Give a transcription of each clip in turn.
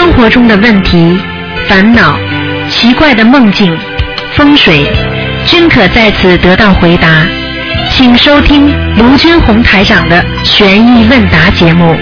生活中的问题、烦恼、奇怪的梦境、风水，均可在此得到回答。请收听卢军红台长的悬疑问答节目。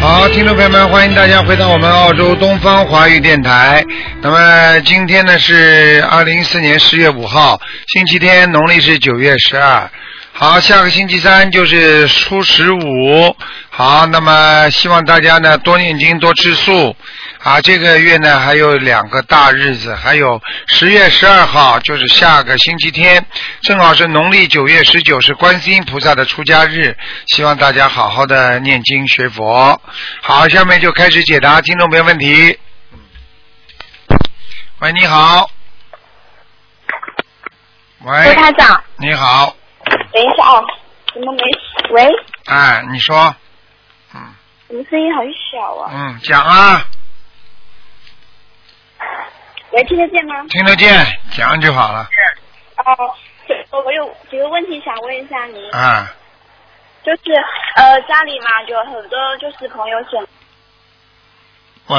好，听众朋友们，欢迎大家回到我们澳洲东方华语电台。那么今天呢是二零一四年十月五号，星期天，农历是九月十二。好，下个星期三就是初十五。好，那么希望大家呢多念经，多吃素。啊，这个月呢还有两个大日子，还有十月十二号就是下个星期天，正好是农历九月十九，是观世音菩萨的出家日。希望大家好好的念经学佛。好，下面就开始解答听众朋友问题。喂，你好。喂刘，台长，你好。等一下啊，怎么没？喂，哎，你说，怎么声音很小啊？嗯，讲啊，喂，听得见吗？听得见，讲就好了。哦，这我有几个问题想问一下您，啊，就是呃家里嘛有很多就是朋友选喂，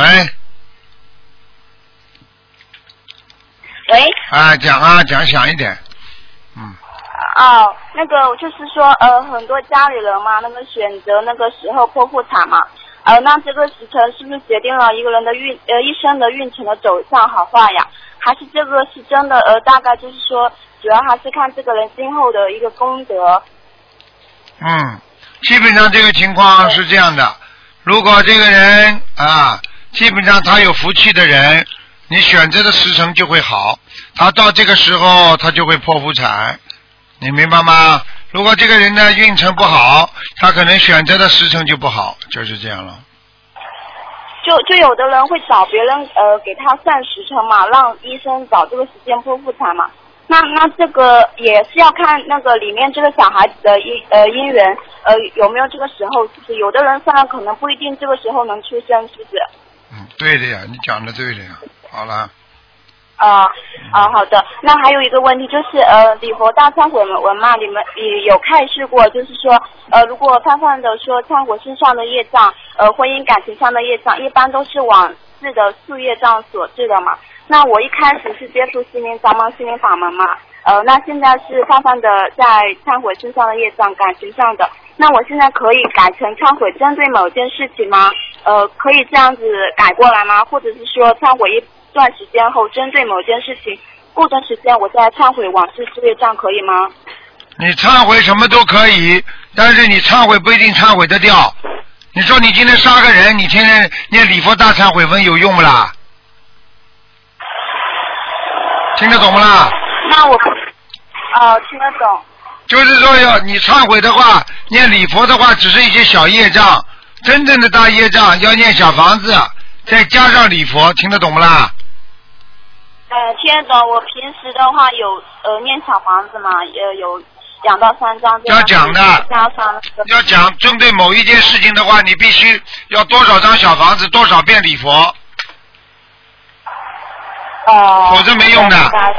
喂啊，讲啊，讲响一点。嗯，哦，那个就是说呃很多家里人嘛，那么选择那个时候剖腹产嘛，呃那这个时辰是不是决定了一个人的运呃一生的运程的走向好坏呀？还是这个是真的呃大概就是说主要还是看这个人今后的一个功德。嗯，基本上这个情况是这样的，如果这个人啊，基本上他有福气的人，你选择的时辰就会好，他到这个时候他就会剖腹产，你明白吗？如果这个人的运程不好，他可能选择的时辰就不好，就是这样了。就就有的人会找别人呃给他算时辰嘛，让医生找这个时间剖腹产嘛。那那这个也是要看那个里面这个小孩子的姻呃姻缘呃有没有这个时候，就是有的人算了可能不一定这个时候能出生，是不是？嗯，对的呀，你讲的对的呀。好了，啊啊，好的。那还有一个问题就是，呃，礼佛大忏悔文嘛，你们也有开示过，就是说，呃，如果泛泛的说忏悔身上的业障，呃，婚姻感情上的业障，一般都是往事的宿业障所致的嘛。那我一开始是接触心灵掌门心灵法门嘛，呃，那现在是泛泛的在忏悔身上的业障，感情上的。那我现在可以改成忏悔针对某件事情吗？呃，可以这样子改过来吗？或者是说忏悔一段时间后，针对某件事情，过段时间我再忏悔往事之业障，可以吗？你忏悔什么都可以，但是你忏悔不一定忏悔得掉。你说你今天杀个人，你天天念礼佛大忏悔文有用不啦？听得懂不啦？那我不，哦，听得懂。就是说要你忏悔的话，念礼佛的话，只是一些小业障，真正的大业障要念小房子，再加上礼佛，听得懂不啦？呃，亲爱的。我平时的话有呃念小房子嘛，也有两到三张这样。要讲的加上要讲针对某一件事情的话，你必须要多少张小房子，多少遍礼佛，哦。否则没用的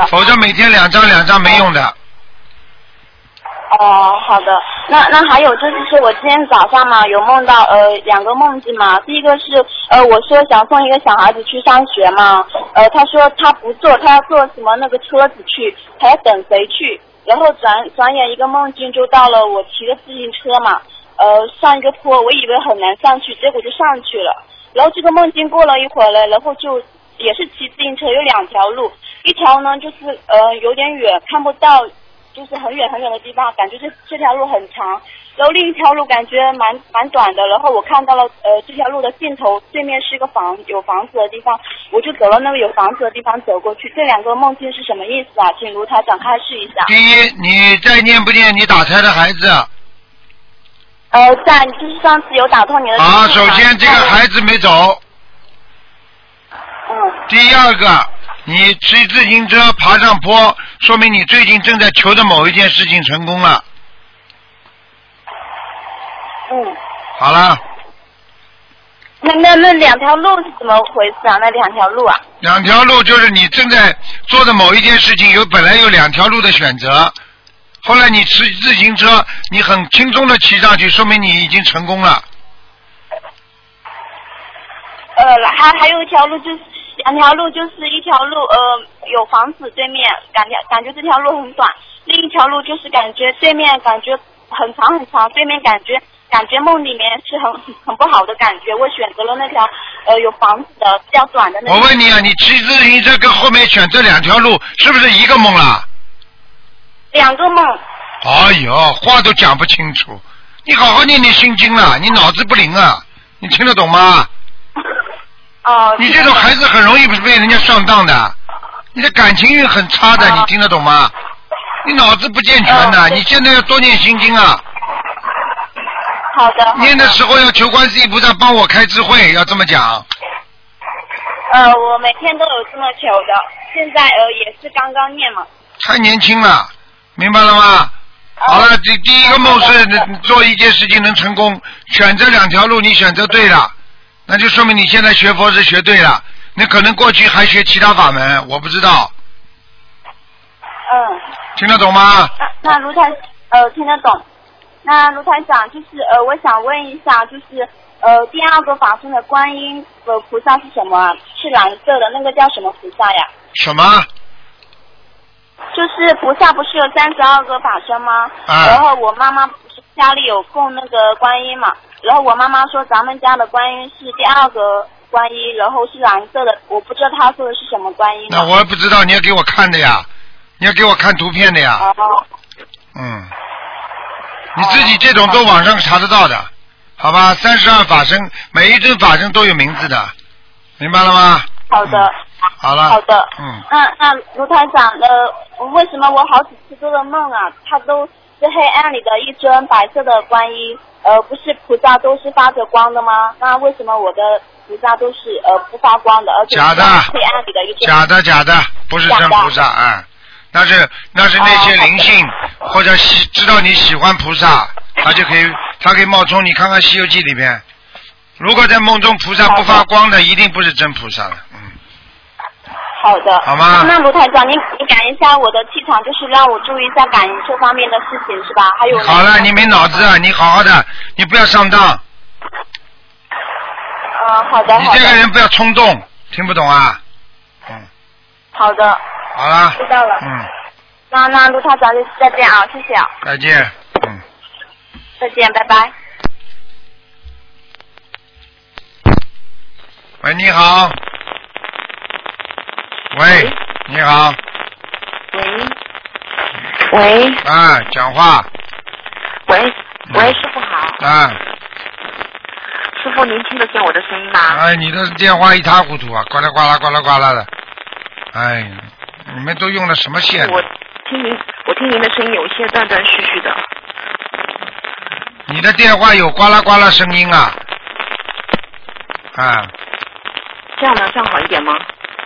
否则每天两张两张没用的。哦，好的。那那还有就是说，我今天早上嘛有梦到呃两个梦境嘛，第一个是呃我说想送一个小孩子去上学嘛，呃他说他不坐，他要坐什么那个车子去，还要等谁去，然后转转眼一个梦境就到了我骑着自行车嘛，呃上一个坡，我以为很难上去，结果就上去了，然后这个梦境过了一会儿了，然后就也是骑自行车，有两条路，一条呢就是呃有点远，看不到。就是很远很远的地方，感觉这这条路很长，然后另一条路感觉蛮蛮短的，然后我看到了呃这条路的尽头，对面是一个房有房子的地方，我就走到那个有房子的地方走过去。这两个梦境是什么意思啊？请卢台长开示一下。第一，你再念不念你打胎的孩子？呃，在就是上次有打通你的。啊，首先这个孩子没走，嗯第二个，你骑自行车爬上坡，说明你最近正在求的某一件事情成功了。嗯，好了，那那那两条路是怎么回事啊？那两条路啊？两条路就是你正在做的某一件事情，有本来有两条路的选择，后来你骑自行车，你很轻松的骑上去，说明你已经成功了。呃，还还有一条路就是两条路，就是一条路呃有房子对面，感觉感觉这条路很短，另一条路就是感觉对面感觉很长很长，对面感觉感觉梦里面是很很不好的感觉，我选择了那条呃有房子的比较短的那。我问你啊，你骑自行车跟后面选这两条路是不是一个梦啦？两个梦，哎呦，话都讲不清楚，你好好念念心经啊，你脑子不灵啊，你听得懂吗？哦、你这种孩子很容易被人家上当的，你的感情运很差的，哦你听得懂吗？你脑子不健全的，哦你现在要多念心经啊，好的，好念的时候要求观世音菩萨帮我开智慧，要这么讲。呃，我每天都有这么求的，现在呃也是刚刚念嘛。太年轻了，明白了吗？好了，第第一个梦是做一件事情能成功，选择两条路，你选择对了，那就说明你现在学佛是学对了。你可能过去还学其他法门，我不知道，嗯，听得懂吗？那那卢台呃听得懂。那卢台长就是呃，我想问一下，就是呃第二个法身的观音呃菩萨是什么啊？是蓝色的，那个叫什么菩萨呀？什么？就是菩萨不是有三十二个法身吗？啊然后我妈妈家里有供那个观音嘛，然后我妈妈说咱们家的观音是第二个观音，然后是蓝色的，我不知道她说的是什么观音啊。那我也不知道，你要给我看的呀，你要给我看图片的呀，哦嗯，你自己这种都网上查得到的，好吧？三十二法身，每一尊法身都有名字的，明白了吗？好的。嗯好了。好的，嗯，那那卢台长，呃，为什么我好几次做的梦啊，他都是黑暗里的一尊白色的观音，呃，不是菩萨都是发着光的吗？那为什么我的菩萨都是呃不发光的，而且假的是黑暗里的一尊？假的假的，不是真菩萨啊、那是那是那些哦灵性、或者喜知道你喜欢菩萨，他就可以他可以冒充你。看看《西游记》里面，如果在梦中菩萨不发光的，一定不是真菩萨了。嗯，好的，好吗那卢台长，你你感应一下我的气场，就是让我注意一下感应这方面的事情，是吧？还有好了，你没脑子啊！你好好的，你不要上当，呃，好的，你好的，这个人不要冲动，听不懂啊？嗯，好的，好了，知道了。嗯，那那卢台长就再见啊，谢谢啊，再见，嗯。再见，拜拜。喂，你好。喂，你好，喂，喂啊，讲话，喂嗯喂，师傅好，啊，师傅您听得见我的声音吗？哎，你的电话一塌糊涂啊，呱啦呱啦呱啦呱啦的，哎呀，你们都用的什么线？我听您，我听您的声音有一些断断续续的。你的电话有呱啦呱啦声音啊？啊，这样能，这样好一点吗？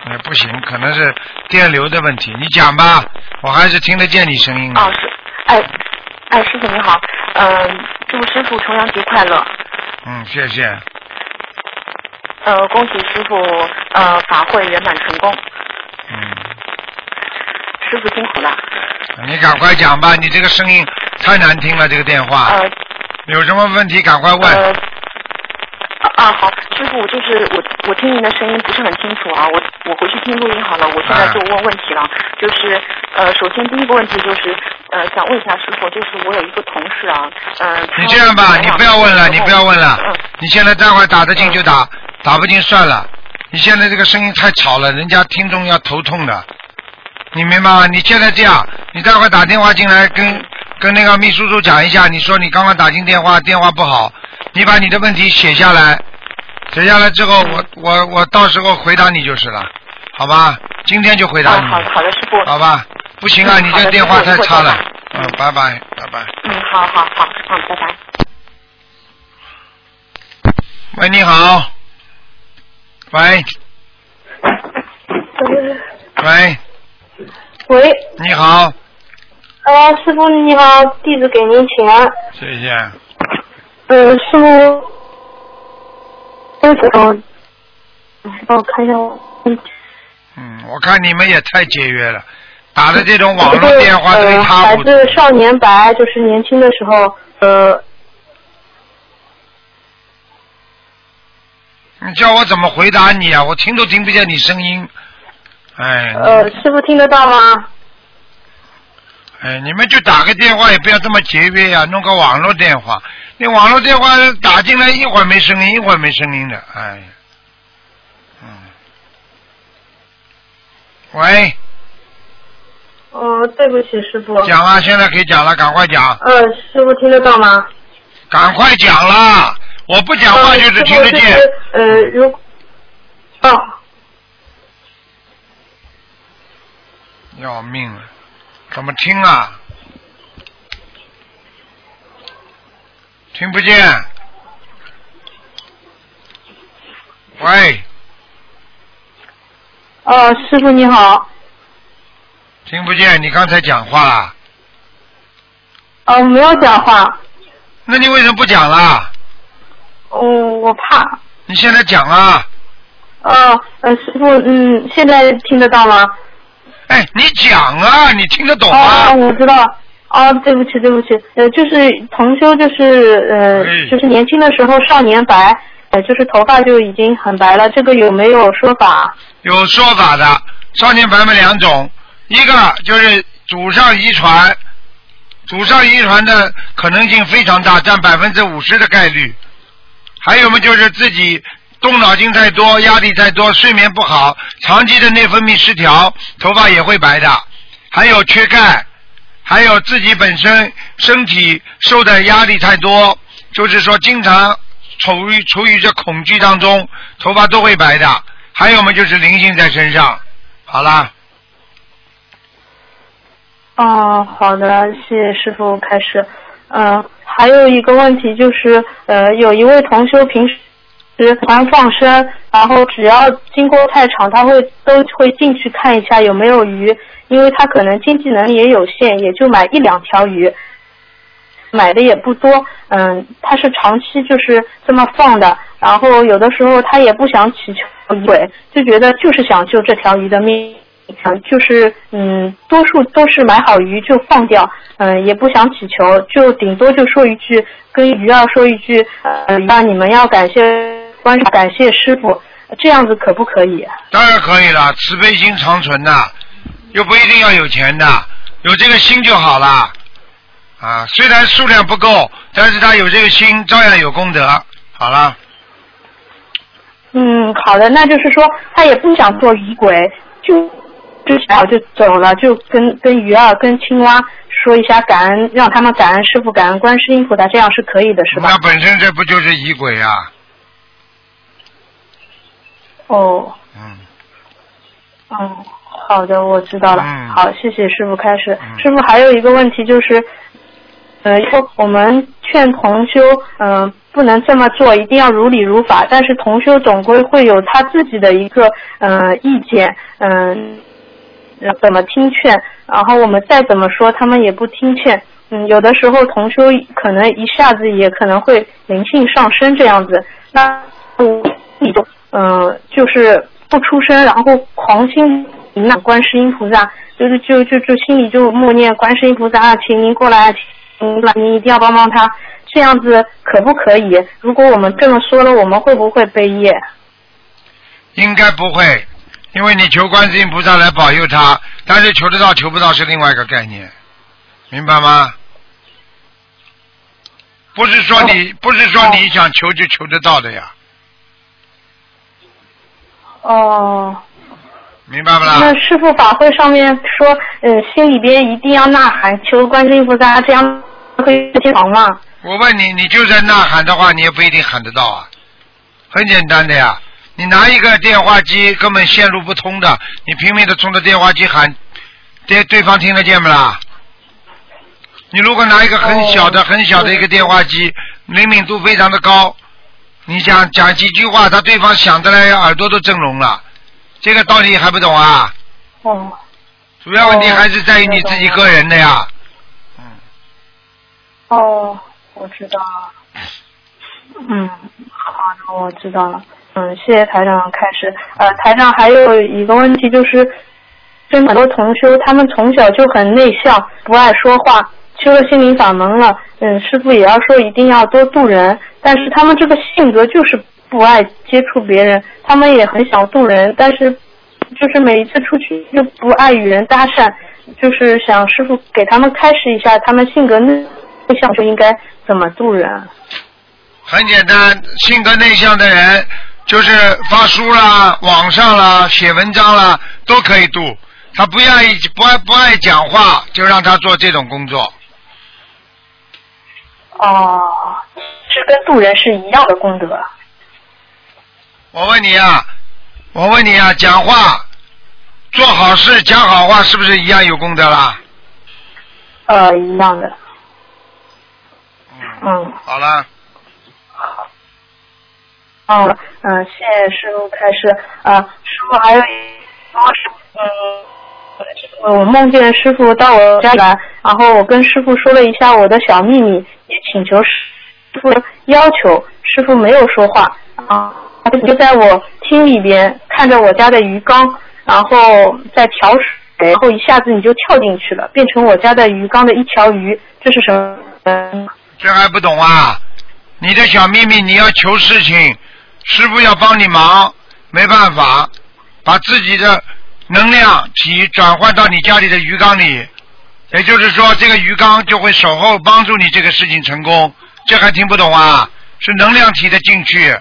那不行，可能是电流的问题。你讲吧，我还是听得见你声音的。哦，是，哎，哎，师傅你好，嗯、祝师傅重阳节快乐，嗯，谢谢。呃，恭喜师傅呃法会圆满成功，嗯，师傅辛苦了。你赶快讲吧，你这个声音太难听了，这个电话。呃有什么问题赶快问。呃。啊好，师傅，就是我我听您的声音不是很清楚啊，我我回去听录音好了，我现在就问问题了，就是呃，首先第一个问题就是呃，想问一下师傅，就是我有一个同事啊，呃，你这样吧，你不要问了，你不要问了嗯，你现在待会儿打得进就打，打不进算了。你现在这个声音太吵了，人家听众要头痛的，你明白吗？你现在这样，你待会儿打电话进来跟跟那个秘书处讲一下，你说你刚刚打进电话，电话不好，你把你的问题写下来，写下来之后，我我我到时候回答你就是了，好吧？今天就回答啊你，好好的师傅，好吧？不行啊，嗯你这电话太差了嗯，拜拜，拜拜。嗯，好好好，嗯，拜拜。喂，你好。喂喂，喂，你好，呃，师傅你好，弟子给您请安。谢谢。呃，师傅，嗯，帮我看一下我。嗯，嗯，我看你们也太节约了，打的这种网络电话都一呃，塌糊涂。孩子少年白，就是年轻的时候，呃，你叫我怎么回答你啊？我听都听不见你声音。哎，呃，师傅听得到吗？哎，你们就打个电话，也不要这么节约呀、弄个网络电话。那网络电话打进来一会儿没声音，一会儿没声音的，哎，嗯，喂，哦，对不起，师傅。讲啊，现在可以讲了，赶快讲，呃，师傅听得到吗？赶快讲啦！我不讲话呃就是听得见。呃，如哦，要命了，怎么听啊？听不见。喂，哦，师傅你好。听不见，你刚才讲话啦？哦，没有讲话。那你为什么不讲啦？哦，我怕。你现在讲啊！哦，呃，师傅，嗯，现在听得到吗？哎，你讲啊，你听得懂吗？哦，我知道。哦，对不起，对不起，呃，就是同修，就是呃，哎就是年轻的时候少年白，呃，就是头发就已经很白了，这个有没有说法？有说法的，少年白嘛两种，一个就是祖上遗传，祖上遗传的可能性非常大，占百分之五十的概率。还有嘛，就是自己动脑筋太多，压力太多，睡眠不好，长期的内分泌失调，头发也会白的。还有缺钙，还有自己本身身体受的压力太多，就是说经常处于处于这恐惧当中，头发都会白的。还有嘛，就是灵性在身上。好啦，哦，好的，谢谢师傅开始。嗯、还有一个问题就是，呃，有一位同修平时喜欢放生，然后只要经过菜场，他会都会进去看一下有没有鱼，因为他可能经济能力也有限，也就买一两条鱼，买的也不多。嗯，他是长期就是这么放的，然后有的时候他也不想祈求鱼尾，就觉得就是想救这条鱼的命。嗯，就是嗯，多数都是买好鱼就放掉，嗯，也不想祈求，就顶多就说一句，跟鱼儿说一句，呃，鱼儿你们要感谢观世感谢师傅，这样子可不可以？当然可以了，慈悲心长存的，又不一定要有钱的，有这个心就好了。啊，虽然数量不够，但是他有这个心，照样有功德。好了，嗯，好的，那就是说他也不想做鱼鬼，就就想就走了，就跟跟鱼儿、跟青蛙说一下感恩，让他们感恩师傅、感恩观世音菩萨，这样是可以的，是吧那？本身这不就是仪轨啊？哦。嗯，嗯，好的，我知道了。嗯好，谢谢师傅开始。嗯师傅还有一个问题就是，呃，说我们劝同修，嗯、不能这么做，一定要如理如法。但是同修总归会有他自己的一个呃意见，嗯、怎么听劝，然后我们再怎么说，他们也不听劝。嗯，有的时候同修可能一下子也可能会灵性上升这样子，那我你就嗯、呃就是不出声，然后狂心迎呐观世音菩萨，就是就就就心里就默念观世音菩萨啊，请您过来啊，请来，您一定要帮帮他，这样子可不可以？如果我们这么说了，我们会不会背业？应该不会，因为你求观世音菩萨来保佑他，但是求得到求不到是另外一个概念，明白吗？不是说你，不是说你想求就求得到的呀，哦，明白不啦？那师傅法会上面说，嗯，心里边一定要呐喊求观世音菩萨，这样会天堂吗？我问你，你就算呐喊的话，你也不一定喊得到啊。很简单的呀，你拿一个电话机根本线路不通的，你拼命的冲着电话机喊，对对方听得见不啦？你如果拿一个很小的、哦很小的一个电话机，灵敏度非常的高，你讲讲几句话，他对方想的来耳朵都震聋了，这个道理还不懂啊？哦，主要问题哦还是在于你自己个人的呀。嗯，哦，我知道了。嗯，好的，我知道了。嗯，谢谢台长开始。呃，台长还有一个问题就是，跟很多同修，他们从小就很内向，不爱说话，修了心灵法门了，嗯，师傅也要说一定要多度人，但是他们这个性格就是不爱接触别人，他们也很想渡人，但是就是每一次出去就不爱与人搭讪，就是想师傅给他们开示一下，他们性格内向就应该怎么渡人。很简单，性格内向的人，就是发书啦、网上啦、写文章啦，都可以度。他不愿意、不爱、不爱讲话，就让他做这种工作。哦，是跟渡人是一样的功德。我问你啊，我问你啊，讲话、做好事、讲好话，是不是一样有功德啦？呃，一样的。嗯。好了。好了，嗯，谢谢师傅开始。啊，师傅还有一嗯，我梦见师傅到我家来，然后我跟师傅说了一下我的小秘密，也请求师傅要求，师傅没有说话啊，他就在我厅里边看着我家的鱼缸，然后在调水，然后一下子你就跳进去了，变成我家的鱼缸的一条鱼，这是什么？这还不懂啊？你的小秘密，你要求事情。师傅要帮你忙，没办法，把自己的能量体转换到你家里的鱼缸里，也就是说，这个鱼缸就会守候帮助你这个事情成功。这还听不懂啊？是能量体的进去。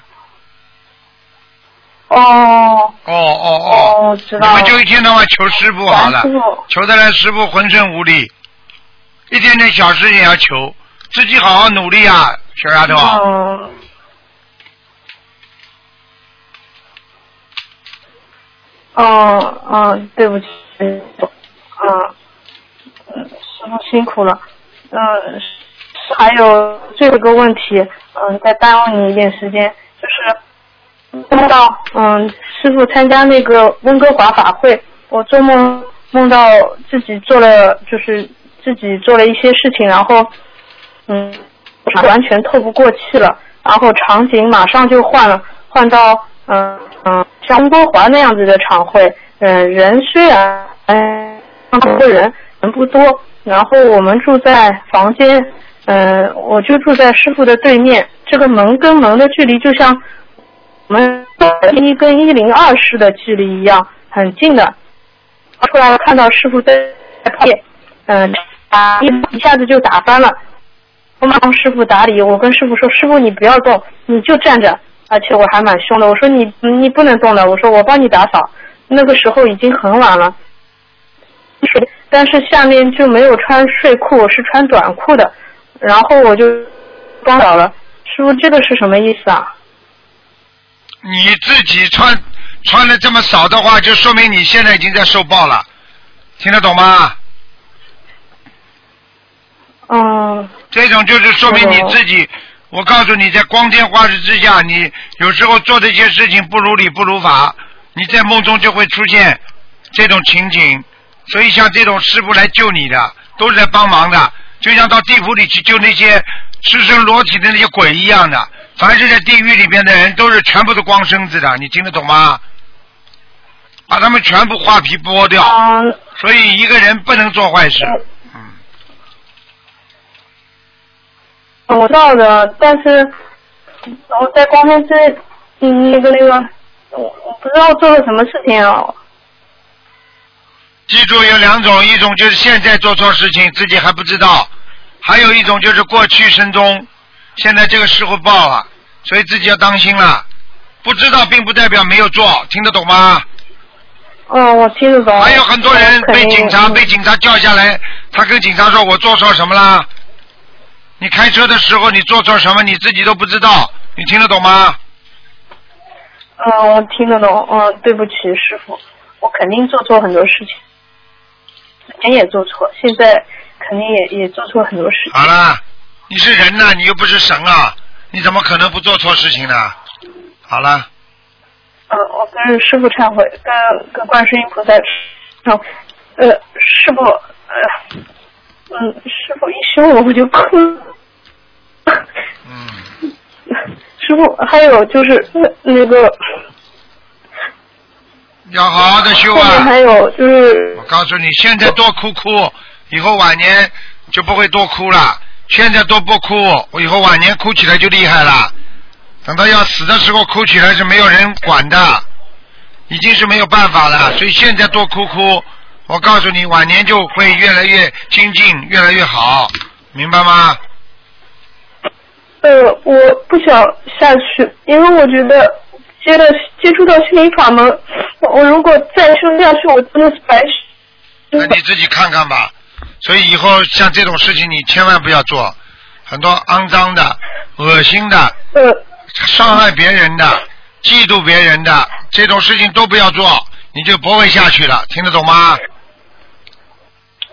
哦。哦哦哦。哦，知道你们就一天到晚求师傅好了，求的来师傅浑身无力，一点点小事也要求，自己好好努力啊，小丫头。嗯。哦哦，对不起，嗯，师傅辛苦了，嗯，还有最后一个问题，嗯，再耽误你一点时间，就是梦到嗯师傅参加那个温哥华法会，我做梦梦到自己做了，就是自己做了一些事情，然后嗯完全透不过气了，然后场景马上就换了，换到。嗯嗯，像温哥华那样子的场会，嗯，人虽然嗯多人人不多，然后我们住在房间，嗯，我就住在师傅的对面，这个门跟门的距离就像我们一跟一零二室的距离一样，很近的。出来看到师傅在拍，嗯，一一下子就打翻了，我马上师傅打理，我跟师傅说，师傅你不要动，你就站着。而且我还蛮凶的，我说你你不能动的，我说我帮你打扫。那个时候已经很晚了，但是下面就没有穿睡裤，我是穿短裤的，然后我就帮倒了。师傅，这个是什么意思啊？你自己穿穿的这么少的话，就说明你现在已经在受报了，听得懂吗？嗯。这种就是说明你自己。我告诉你，在光天化日之下，你有时候做的一些事情不如理不如法，你在梦中就会出现这种情景。所以像这种师傅来救你的，都是在帮忙的，就像到地府里去救那些赤身裸体的那些鬼一样的。凡是在地狱里边的人，都是全部都光身子的，你听得懂吗？把他们全部画皮剥掉。所以一个人不能做坏事。我知道的，但是我在光天这，嗯，那个那个，我我不知道做了什么事情啊。记住有两种，一种就是现在做错事情自己还不知道，还有一种就是过去生中，现在这个时候报了，所以自己要当心了。不知道并不代表没有做，听得懂吗？哦，我听得懂。还有很多人被警察被警察叫下来，他跟警察说：“我做错什么了？”你开车的时候，你做错什么，你自己都不知道，你听得懂吗？嗯，我听得懂。嗯，对不起，师傅，我肯定做错很多事情，以前也做错，现在肯定也也做错很多事情。好了，你是人呐，你又不是神啊，你怎么可能不做错事情呢？好了。嗯，我跟师傅忏悔，跟跟观世音菩萨忏悔。呃，师傅，呃，嗯，师傅一凶我我就哭。嗯，师傅，还有就是那那个，要好好的修啊。还有就是，我告诉你，现在多哭哭，以后晚年就不会多哭了。现在多不哭，我以后晚年哭起来就厉害了。等到要死的时候哭起来是没有人管的，已经是没有办法了。所以现在多哭哭，我告诉你，晚年就会越来越精进，越来越好，明白吗？呃，我不想下去，因为我觉得接了接触到心灵法门，我如果再生下去，我真的是白那你自己看看吧。所以以后像这种事情，你千万不要做，很多肮脏的、恶心的、呃伤害别人的、嫉妒别人的这种事情都不要做，你就不会下去了。听得懂吗？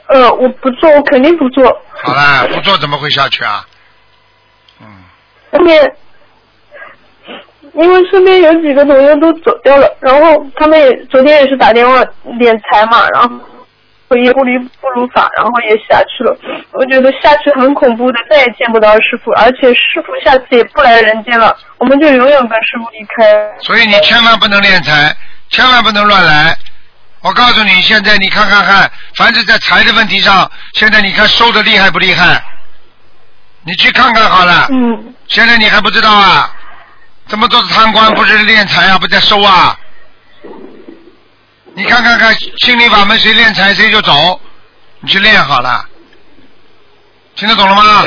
呃，我不做，我肯定不做。好了，不做怎么会下去啊？嗯，后面，因为身边有几个同学都走掉了，然后他们也昨天也是打电话敛财嘛，然后我也不离不如法，然后也下去了。我觉得下去很恐怖的，再也见不到师傅，而且师傅下次也不来人间了，我们就永远跟师傅离开。所以你千万不能敛财，千万不能乱来。我告诉你，现在你看看看，凡是在财的问题上，现在你看收的厉害不厉害？你去看看好了。嗯。现在你还不知道啊？这么多的贪官不是敛财啊，不在收啊？你看看看，心灵法门谁敛财谁就走，你去练好了。听得懂了吗？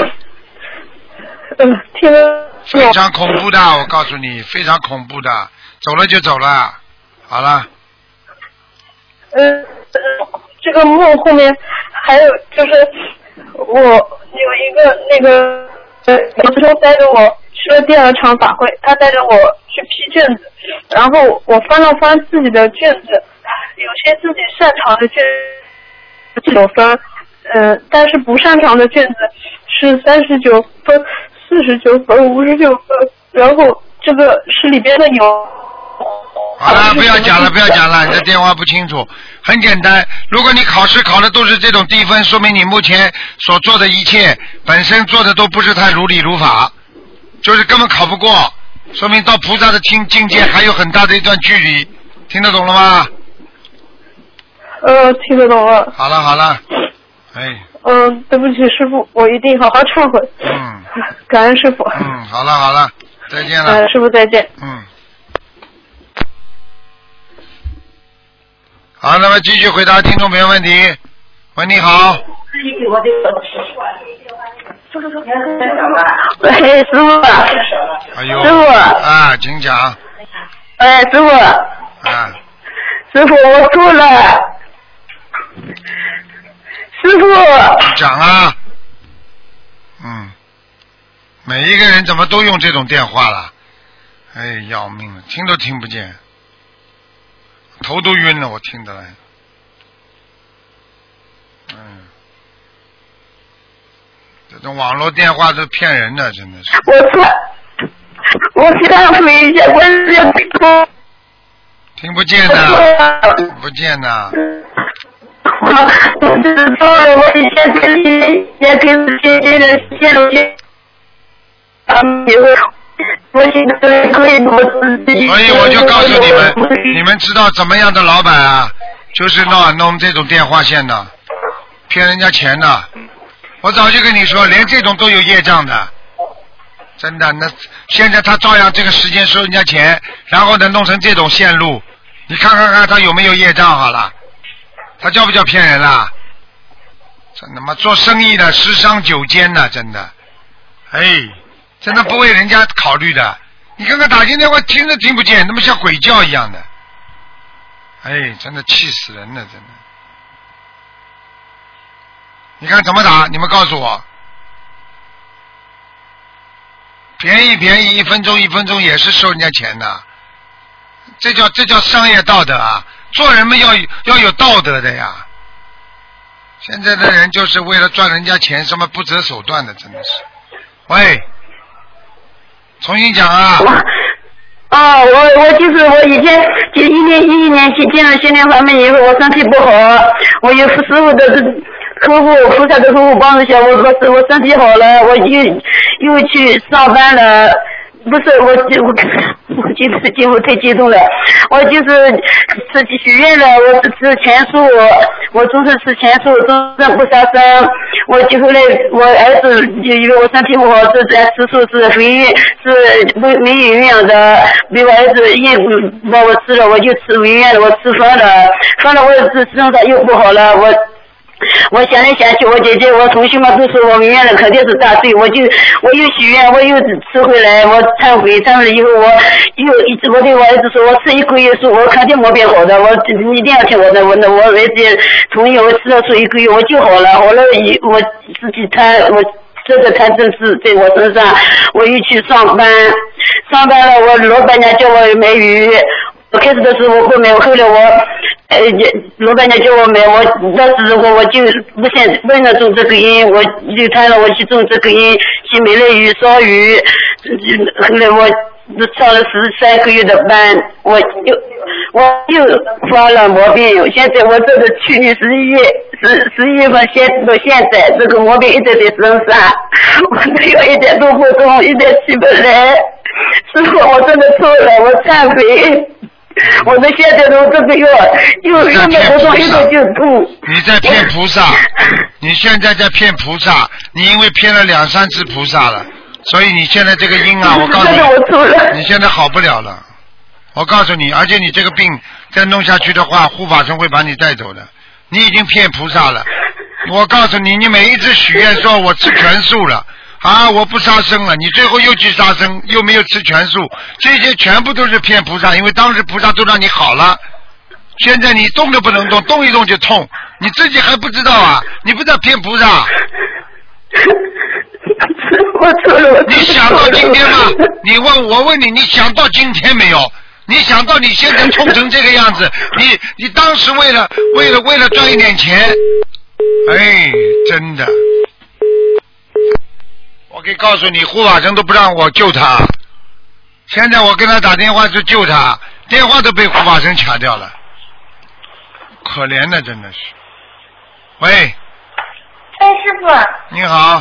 嗯，听得非常恐怖的，我告诉你，非常恐怖的，走了就走了，好了。嗯嗯，这个梦后面还有就是我有一个那个呃，老师兄带着我去了第二场法会，他带着我去批卷子，然后我翻了翻自己的卷子，有些自己擅长的卷子九分，呃，但是不擅长的卷子是三十九分、四十九分、五十九分，然后这个是里边的有。好了，不要讲了，不要讲了，你的电话不清楚。很简单，如果你考试考的都是这种低分，说明你目前所做的一切本身做的都不是太如理如法，就是根本考不过，说明到菩萨的境境界还有很大的一段距离。听得懂了吗？呃，听得懂了。好了好了，哎，嗯，对不起，师傅，我一定好好忏悔。嗯。感恩师傅。嗯，好了好了，再见了。呃，师傅再见。嗯。好，那么继续回答听众朋友问题。喂，你好。喂，师傅。哎呦。师傅。啊，请讲。哎，师傅。啊。师傅，我错了。师傅。讲啊。嗯。每一个人怎么都用这种电话了？哎，要命了，听都听不见。头都晕了，我听得来。嗯，这种网络电话都骗人的，真的是。我错，我忏悔一下，我。听不见呐，听不见呐。我我知道了，我以前跟你也跟姐姐的线路去，他们也会。所以我就告诉你们，你们知道怎么样的老板啊？就是弄弄这种电话线的，骗人家钱的。我早就跟你说，连这种都有业障的，真的。那现在他照样这个时间收人家钱，然后呢弄成这种线路，你看看看他有没有业障好了？他叫不叫骗人啦？真他妈做生意的十商九奸呐，真的，哎。真的不为人家考虑的，你看看打进电话听都听不见，那么像鬼叫一样的，哎，真的气死人了，真的。你看怎么打？你们告诉我，便宜便宜，一分钟一分钟也是收人家钱的，这叫这叫商业道德啊！做人们要要有道德的呀。现在的人就是为了赚人家钱，什么不择手段的，真的是。喂。重新讲啊！我啊，我我就是我以前就一年一一年去进了心灵法门以后，我身体不好，我有师傅的客户，菩萨的客户帮助下，我我我身体好了，我又又去上班了。不是我我我激动，激动太激动了。我就是自己许愿了，我吃全素，我我总是吃全素，总是不杀生。我就后来我儿子就因为我身体不好，是在吃素是非是没没营养的，被我儿子一把我吃了，我就吃违愿了，我吃饭了，饭了我这身上又不好了，我。我想来想去，我姐姐，我同学们都说我明年了，肯定是大罪。我就我又许愿，我又吃回来，我忏悔，忏悔以后，我又一直我对我儿子说，我吃一个月素，我肯定没变好的，我你一定要听我的，我那我儿子也同意，我吃了素一个月我就好了，好了以我自己贪我这个贪嗔痴在我身上，我又去上班，上班了，我老板娘叫我买鱼。我开始的时候我不买，后来我，呃，老板娘叫我买，我那时候我就不想为了种这个因，我就谈了我去种这个因，去买了鱼烧鱼，后来我上了十三个月的班，我又我又发了毛病，现在我这个去年十一月十十一月份现到现在，这个毛病一直在身上，我没有一点都不动，一点起不来，师傅，我真的错了，我忏悔。我们现在都这个月又又没不动，一点就痛。你在骗菩萨，你现在在骗菩萨，你因为骗了两三次菩萨了，所以你现在这个因啊，我告诉 你，你现在好不了了。我告诉你，而且你这个病再弄下去的话，护法神会把你带走的。你已经骗菩萨了。我告诉你，你每一次许愿说我吃全素了。啊！我不杀生了，你最后又去杀生，又没有吃全素，这些全部都是骗菩萨，因为当时菩萨都让你好了，现在你动都不能动，动一动就痛，你自己还不知道啊？你不知道骗菩萨？我错了，我你想到今天吗？你问我问你，你想到今天没有？你想到你现在痛成这个样子，你你当时为了为了为了赚一点钱，哎，真的，我可以告诉你，护法神都不让我救他。现在我跟他打电话去救他，电话都被护法神抢掉了，可怜的真的是。喂，哎，师傅，你好，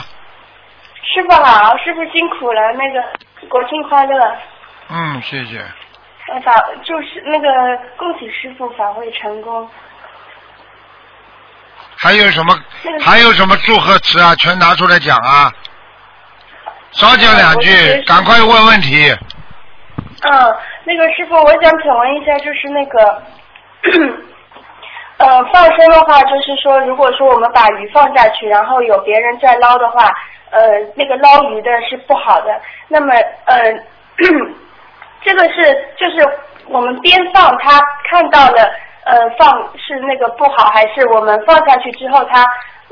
师傅好，师傅辛苦了，那个国庆快乐，嗯，谢谢。呃法就是那个恭喜师傅法会成功。还有什么还有什么祝贺词啊？全拿出来讲啊！少讲两句赶快问问题。嗯，那个师傅，我想请问一下，就是那个，呃，放生的话，就是说，如果说我们把鱼放下去，然后有别人在捞的话，呃，那个捞鱼的是不好的。那么，呃，这个是就是我们边放，他看到了，呃，放是那个不好，还是我们放下去之后，他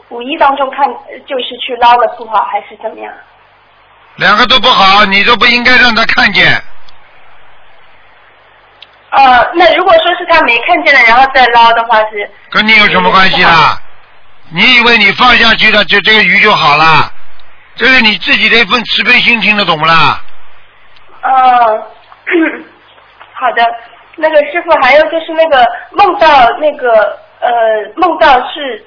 无意当中看就是去捞了不好，还是怎么样？两个都不好，你都不应该让他看见。呃，那如果说是他没看见了，然后再捞的话是？跟你有什么关系啦？你以为你放下去了，就这个鱼就好了？这是你自己的一份慈悲心，听得懂不啦？呃，好的。那个师傅，还有就是那个梦到那个呃，梦到是，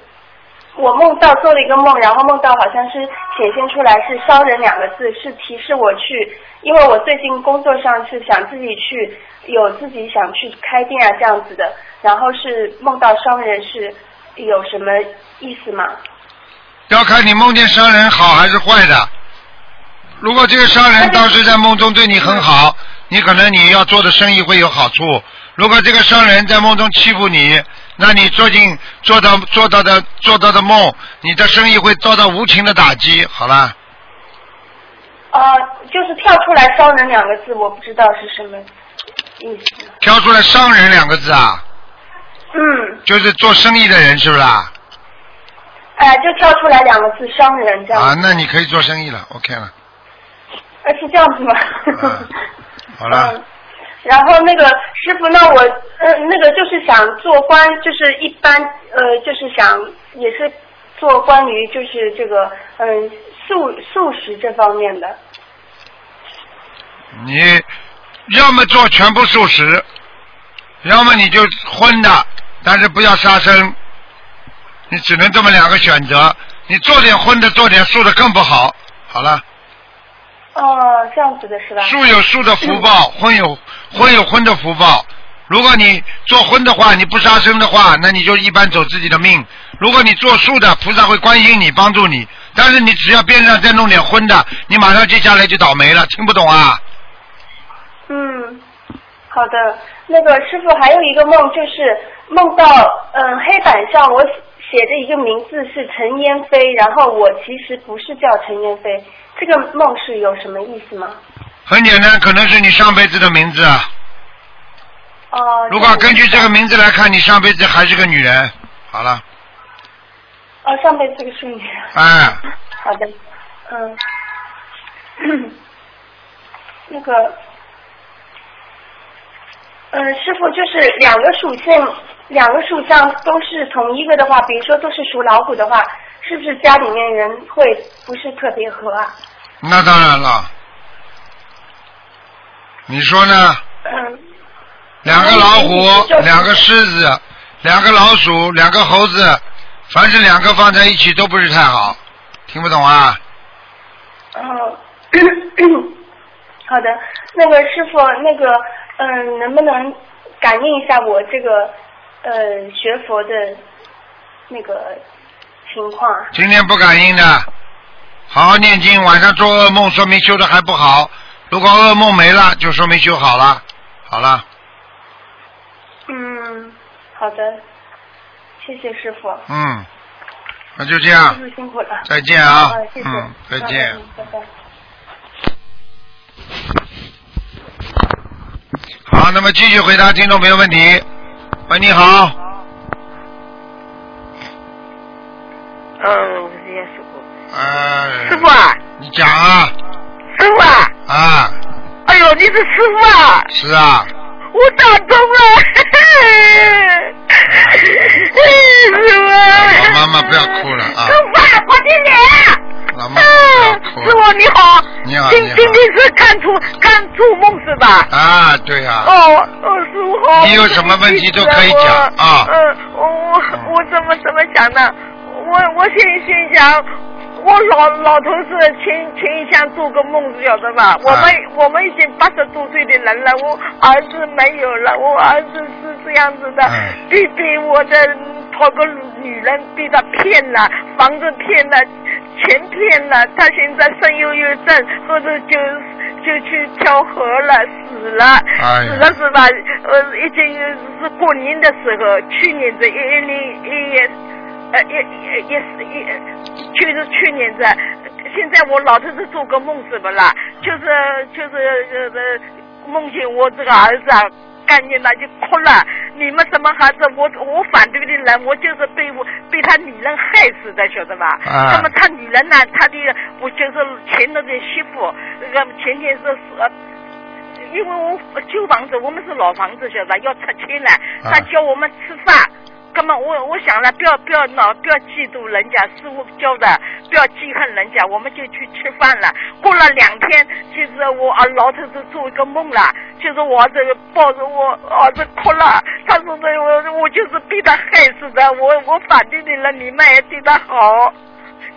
我梦到做了一个梦，然后梦到好像是显现出来是“商人”两个字，是提示我去，因为我最近工作上是想自己去，有自己想去开店啊这样子的，然后是梦到商人是有什么意思吗？要看你梦见商人好还是坏的。如果这个商人当时在梦中对你很好，你可能你要做的生意会有好处。如果这个商人在梦中欺负你，那你做进做到做到的做到的梦，你的生意会遭到无情的打击。好了，呃，就是跳出来“商人”两个字，我不知道是什么意思。跳出来“商人”两个字啊，嗯，就是做生意的人，是不是啊？哎、就跳出来两个字“商人”这样。啊，那你可以做生意了，OK 了。呃，是这样子吗？嗯好了 嗯，然后那个师傅，那我呃那个就是想做关，就是一般呃就是想也是做关于就是这个嗯素素食这方面的。你要么做全部素食，要么你就荤的，但是不要杀生。你只能这么两个选择。你做点荤的，做点素的更不好。好了，哦，这样子的是吧？树有树的福报，婚有婚有婚的福报。如果你做婚的话，你不杀生的话，那你就一般走自己的命。如果你做树的，菩萨会关心你，帮助你。但是你只要边上再弄点荤的，你马上接下来就倒霉了。听不懂啊？嗯，好的。那个师傅还有一个梦，就是梦到嗯黑板上我写着一个名字是陈烟飞，然后我其实不是叫陈烟飞，这个梦是有什么意思吗？很简单，可能是你上辈子的名字啊。哦。如果根据这个名字来看，你上辈子还是个女人。好了。哦，上辈子是个淑女。哎。好的，嗯，那个，嗯，师傅就是两个属性，两个属相都是同一个的话，比如说都是属老虎的话，是不是家里面人会不是特别和啊？那当然了。你说呢？嗯。两个老虎，两个狮子，两个老鼠，两个猴子，凡是两个放在一起都不是太好。听不懂啊？哦，好的，那个师傅，那个嗯，能不能感应一下我这个呃学佛的那个情况？今天不感应的，好好念经。晚上做噩梦，说明修的还不好。如果噩梦没了，就说明修好了。好了。嗯，好的，谢谢师傅。嗯。那就这样，辛苦了，再见啊，嗯，再见。拜拜。好，那么继续回答听众朋友问题。喂，你好。哦，谢谢师傅。哎。师傅啊。你讲啊。师傅啊。啊。哎呦，你是师傅啊。是啊。我打通了，师傅。老妈妈不要哭了啊！师傅，我听你。老妈不要哭。师傅你好。你好。今今天是看出看出梦是吧？啊，对啊。哦哦，师傅好。你有什么问题都可以讲啊。嗯，我我我怎么怎么想呢？我我心心想。我老老头子前前一向做个梦，晓得吧？我们我们已经八十多岁的人了，我儿子没有了，我儿子是这样子的，被被我的讨个女人被他骗了，房子骗了，钱骗了，他现在生忧郁症，或者就就去跳河了，死了，死了是吧？呃，已经是过年的时候，去年的一一零一月。呃，也也也是也，就是去年子，现在我老头子做个梦怎么啦？就是就是呃梦见我这个儿子啊，干念他就哭了。你们什么孩子？我我反对的人，我就是被我被他女人害死的，晓得吧？啊。那么他女人呢？他的我就是前头的媳妇，那个前天是呃，因为我旧房子，我们是老房子，晓得吧？要拆迁了，他叫我们吃饭。那么我我想了，不要不要闹，不要嫉妒人家师傅教的，不要记恨人家，我们就去吃饭了。过了两天，就是我儿老头子做一个梦了，就是我儿子抱着我儿子哭了，他说的我我就是被他害死的，我我反对你了，你们也对他好，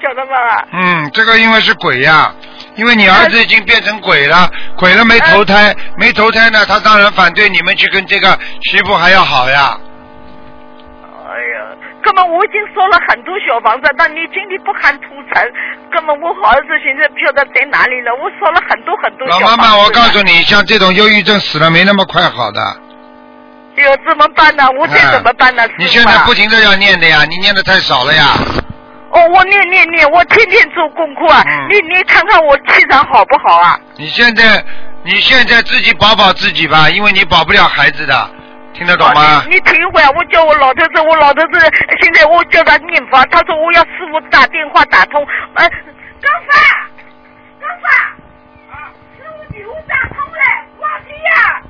晓得吧？嗯，这个因为是鬼呀，因为你儿子已经变成鬼了，鬼了没投胎，没投胎呢，他当然反对你们去跟这个媳妇还要好呀。哎呀，根本我已经烧了很多小房子，但你今天不喊土城，根本我儿子现在不晓得在哪里了。我烧了很多很多。老妈妈，我告诉你，像这种忧郁症死了没那么快好的。哎呦怎么办呢？我这怎么办呢？你现在不停的要念的呀，你念的太少了呀。哦，我念念念，我天天做功课啊。你你看看我气场好不好啊？你现在你现在自己保保自己吧，因为你保不了孩子的。听得懂吗？你听一会儿，我叫我老头子，我老头子现在我叫他念佛，他说我要师傅打电话打通。呃，刚发，刚发，啊，师傅又打通了，挂机呀。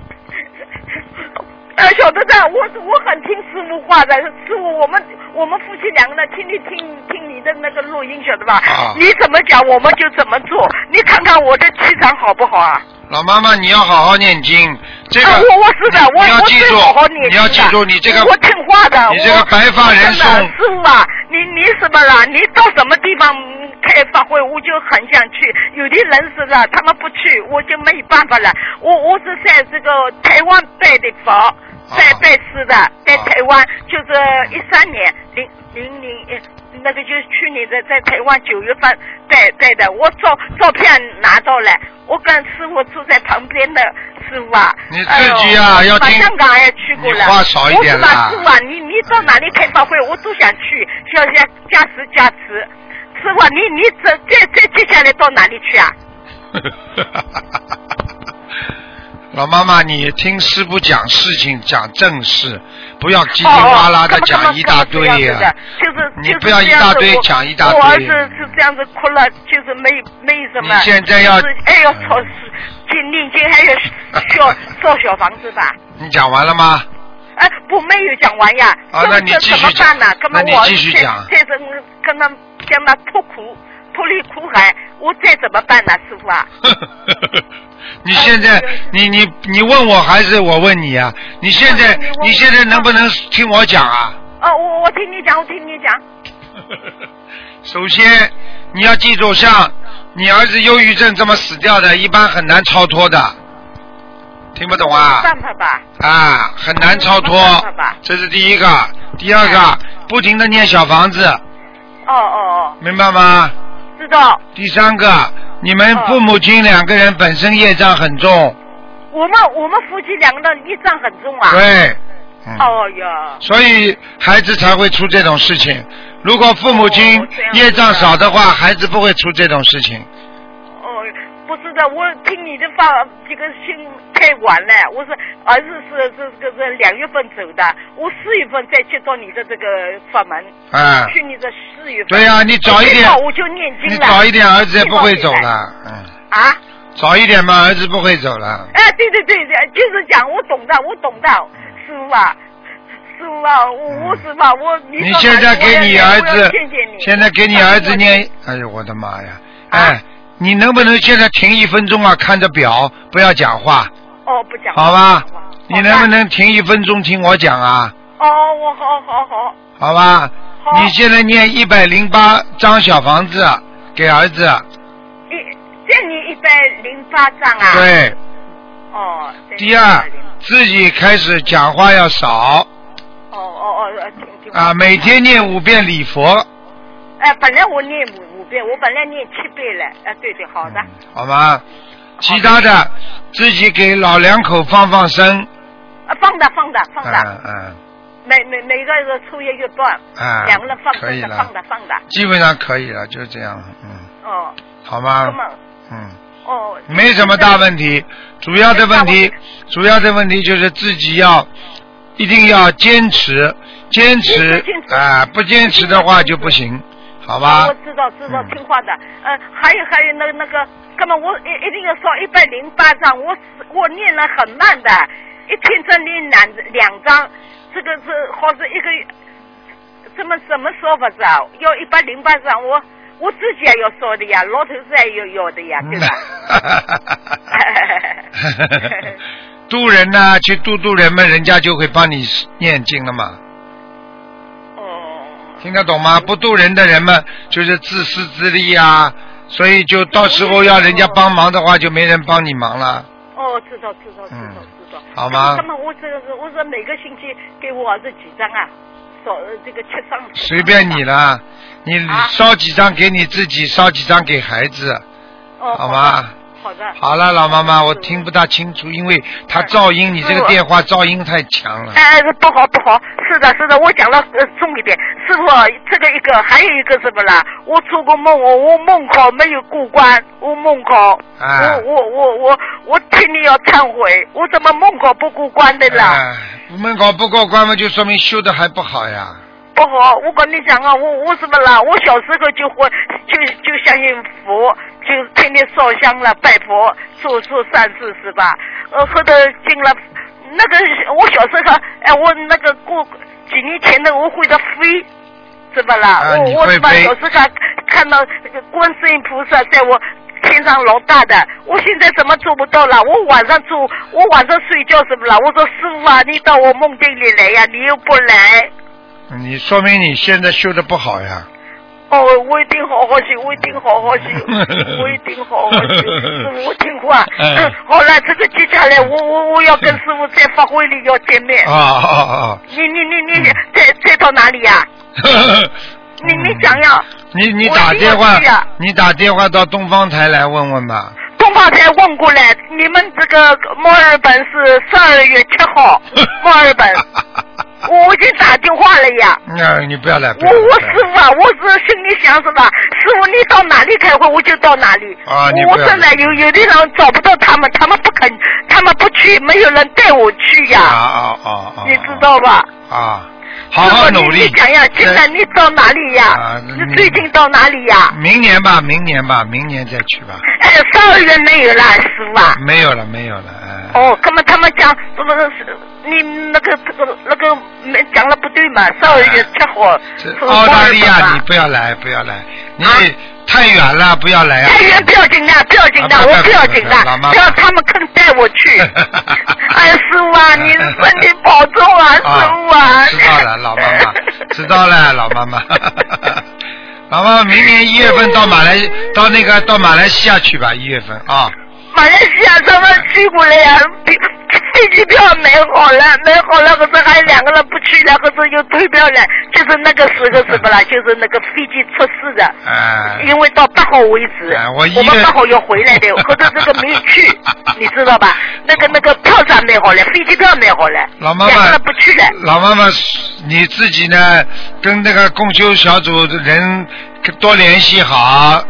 呃，小头子，我我很听师傅话的，师傅，我们我们夫妻两个人天天听听你的那个录音，晓得吧？啊。你怎么讲，我们就怎么做。你看看我的气场好不好啊？老妈妈，你要好好念经。这个我我是的，我要记住，好好念经你要记住，你这个我听话的。你这个白发人送。师傅啊，你你什么了？你到什么地方开发会会，我就很想去。有的人是了，他们不去，我就没办法了。我我是在这个台湾拜的佛，在拜师的，在台湾就是一三年零零零一那个就是去年的在台湾九月份带带的，我照照片拿到了，我跟师傅住在旁边的师傅啊。你自己啊哎要听香港也去过了。话少一点啦我是把师傅啊，你你到哪里开法会，我都想去，要加加持加持。师傅啊，你你这再再接下来到哪里去啊？老妈妈，你听师傅讲事情，讲正事，不要叽里哇啦的哦讲一大堆呀、呀、就是你就是不要一大堆讲一大堆我儿子是这样子哭了，就是没没什么。你现在要就是哎呦，操！今念经还有小 造小房子吧？你讲完了吗？哎，不，没有讲完呀。啊那你继续讲那你继续讲再跟跟他将他脱苦脱离苦海，我再怎么办呢，师傅啊？你现在，你你你问我还是我问你啊？你现在你现在能不能听我讲啊？哦，我我听你讲，我听你讲。首先你要记住，像你儿子忧郁症这么死掉的，一般很难超脱的，听不懂啊？办法吧。啊，很难超脱这是第一个。第二个，不停的念小房子，哦哦哦，明白吗？知道。第三个，你们父母亲两个人本身业障很重，我们我们夫妻两个人业障很重啊。。对，嗯哦呀。所以孩子才会出这种事情。如果父母亲业障少的话，孩子不会出这种事情。哦，不是的，我听你的话，这个信太晚了。我是儿子是是这个是两月份走的，我四月份再接到你的这个法门。啊去年的四月份。对呀你早一点我就念经了。你早一点，儿子也不会走。了。嗯，啊？早一点嘛，儿子不会走了。哎，对对对对，就是讲我懂的，我懂的，师傅啊，师傅啊，我我师傅啊，我你现在给你儿子谢谢你，现在给你儿子念，哎呦我的妈呀！哎，你能不能现在停一分钟啊？看着表，不要讲话，哦，不讲话好吧？你能不能停一分钟听我讲啊？哦，我好好好，好吧？好你现在念一百零八张小房子给儿子，一这你一百零八张啊？。对。哦。第二自己开始讲话要少哦哦哦。啊，每天念五遍礼佛，哎，本来我念五五遍，我本来念七遍了。啊，对对，好的。好吗？其他的自己给老两口放放生，啊，放的放的放的，嗯嗯，每每每个人初一月半，啊两个人放可以了生的放的放的。基本上可以了，就这样，嗯，哦，好吗嗯，哦。没什么大问题，主要的问题，主要的问题就是自己要一定要坚持，坚持坚持啊，不坚持的话就不行，好吧我？知道知道嗯听话的。呃，还有还有那个那个，根本我一一定要烧一百零八张，我我念了很慢的，一天只念两两张，这个是好是一个怎么怎么说法子啊？要一百零八张，我我自己也要烧的呀，老头子也要要的呀，对吧？渡人呢，去渡渡人们，人家就会帮你念经了嘛。哦。听得懂吗？不渡人的人们就是自私自利啊，所以就到时候要人家帮忙的话，就没人帮你忙了。哦，知道知道知道嗯知道。好吗那么我这个是我说每个星期给我儿子几张啊？少呃这个七张。随便你了，你啊烧几张给你自己，烧几张给孩子，哦，好吗？好的。好了，老妈妈，我听不大清楚，因为他噪音，你这个电话噪音太强了。哎，不好不好，是的是的，我讲了呃重一点，师傅这个一个，还有一个什么啦？我做过梦，我我梦考没有过关，我梦考，啊我我我我我听你要忏悔，我怎么梦考不过关的啦？哎，门口不过关嘛，就说明修的还不好呀。不好，我跟你讲啊，我我什么啦？我小时候就会就就相信佛，就天天烧香了，拜佛，做做善事是吧？呃，后头进了那个我小时候，哎，我那个过几年前的我会的飞，是不啦？啊我我什么小时候看到那个观世音菩萨在我。天上老大的，我现在怎么做不到了？我晚上做，我晚上睡觉什么了？我说师傅啊，你到我梦境里来呀，你又不来。你说明你现在修的不好呀。哦哦，我一定好好修，我一定好好修，我一定好好修。师傅，我听话。嗯嗯，好了，这个接下来我我我要跟师傅在法会里要见面。啊啊啊！你你你你再再到哪里呀、你你讲呀。你你打电话你打电话到东方台来问问吧。东方台问过来，你们这个墨尔本是十二月七号，墨尔本，我已经打电话了呀。那你不要来，不我我师傅啊，我是心里想什么，师傅你到哪里开会我就到哪里。啊你不有有的人找不到他们，他们不肯，他们不去，没有人带我去呀。啊啊啊啊！你知道吧？啊，好好努力师傅你你。讲呀，现在你到哪里呀？啊你最近到哪里呀？明年吧，明年吧，明年再去吧。哎，上个月没有了，师傅啊。没有了，没有了。哎哦，那么他们讲什么是你那个这个那个没讲了不对嘛？上个月七号澳大利亚，你不要来，不要来，你啊太远了，不要来啊！太远不要紧的，不要紧的，我不要紧的只要他们肯带我去。哎，师傅啊，你身体保重啊，师傅啊。知道了，老妈妈，知道了，老妈妈。老妈妈，明年一月份到马来，到那个到马来西亚去吧，一月份啊。马来西亚他们去过了呀，飞飞机票买好了，买好了，可是还有两个人不去了，可是又退票了，就是那个时候什么了，就是那个飞机出事的。哎。因为到八号为止，哎我我们八号要回来的，可是这个没去，你知道吧？那个那个票咋买好了，飞机票买好了，老妈两个妈人不去了。老妈妈，你自己呢，跟那个共修小组的人多联系好。啊，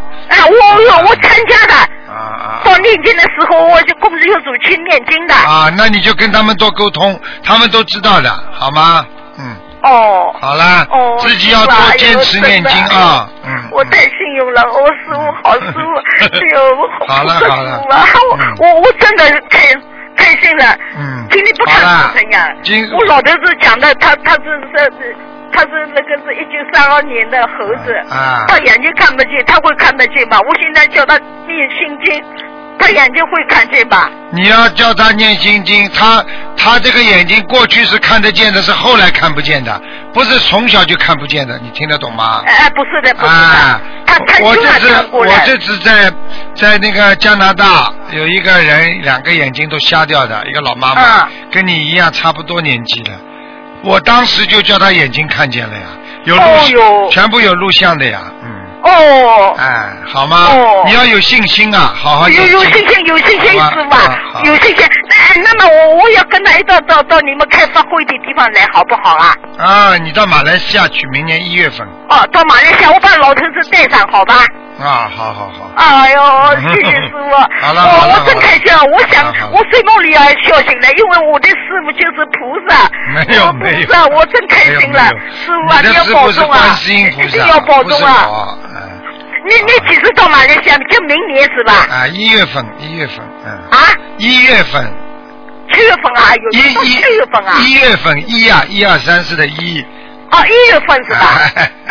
我我我参加的，啊啊到念经的时候，我就公司有组去念经的。啊！那你就跟他们多沟通，他们都知道的，好吗？嗯，哦。好啦，哦，自己要多坚持念经啊。嗯。我太幸运了，我师傅好师傅，哎呦，我好好了好了我我我真的开开心了。嗯。今天不看好了呀今，我老头子讲的，他他是是他是那个是一九三二年的猴子，啊他眼睛看不见，他会看得见吧？我现在叫他念心经，他眼睛会看见吧？你要叫他念心经，他他这个眼睛过去是看得见的，是后来看不见的，不是从小就看不见的，你听得懂吗？哎，不是的，不是的，啊，他他我这次我。这次在在那个加拿大有一个人两个眼睛都瞎掉的，一个老妈妈，啊跟你一样差不多年纪了。我当时就叫他眼睛看见了呀，有录、哦全部有录像的呀，嗯，哦。哎，好吗？哦你要有信心啊，好好有有信心，有信心，是吧有信心。那那么我我要跟他一道到到你们开发会的地方来，好不好啊？啊，你到马来西亚去，明年一月份哦，到马来西亚，我把老头子带上，好吧？啊，好好好。哎呦，谢谢师傅！好了好了我我真开心啊！我想我睡梦里要笑醒了，因为我的师傅就是菩萨。没有没有菩萨，我真开心了。师傅啊，你要保重啊！一定要保重啊！你你几时到马来西亚？就明年是吧？啊，一月份，一月份，嗯，啊，一月份，七月份啊，有一一七月份啊？一月份，一啊，一二三四的一。哦，一月份是吧？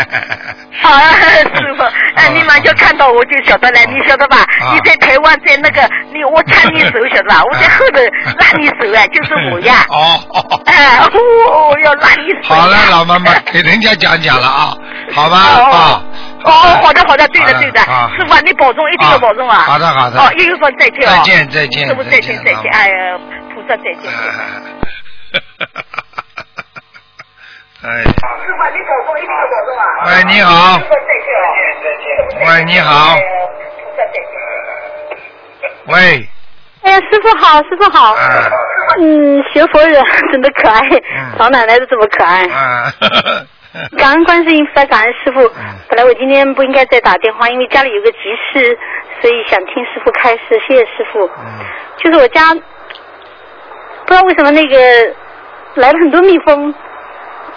好啊，师傅，哎，你马上看到我就晓得了，你晓得吧？啊你在台湾在那个，你我搀你手晓得吧？我在后头拉你手啊，就是我呀。哦 哦。哎，我要拉你手。好了，老妈妈，给人家讲讲了啊，好吧哦啊。哦，好的好的，对的对的，啊师傅啊，你保重，一定要保重啊。好的好的哦，一月份再见哦。再见再见师傅再见再见，哎呀，菩萨再见。哎，一定要啊。喂，你好师傅再见哦。喂，你好，再见。喂，哎呀，师傅好，师傅好。啊嗯，学佛人真的可爱，老奶奶都这么可爱。啊，感恩观世音菩萨，感恩师傅。嗯本来我今天不应该再打电话，因为家里有个急事，所以想听师傅开示。谢谢师傅。嗯就是我家不知道为什么那个来了很多蜜蜂，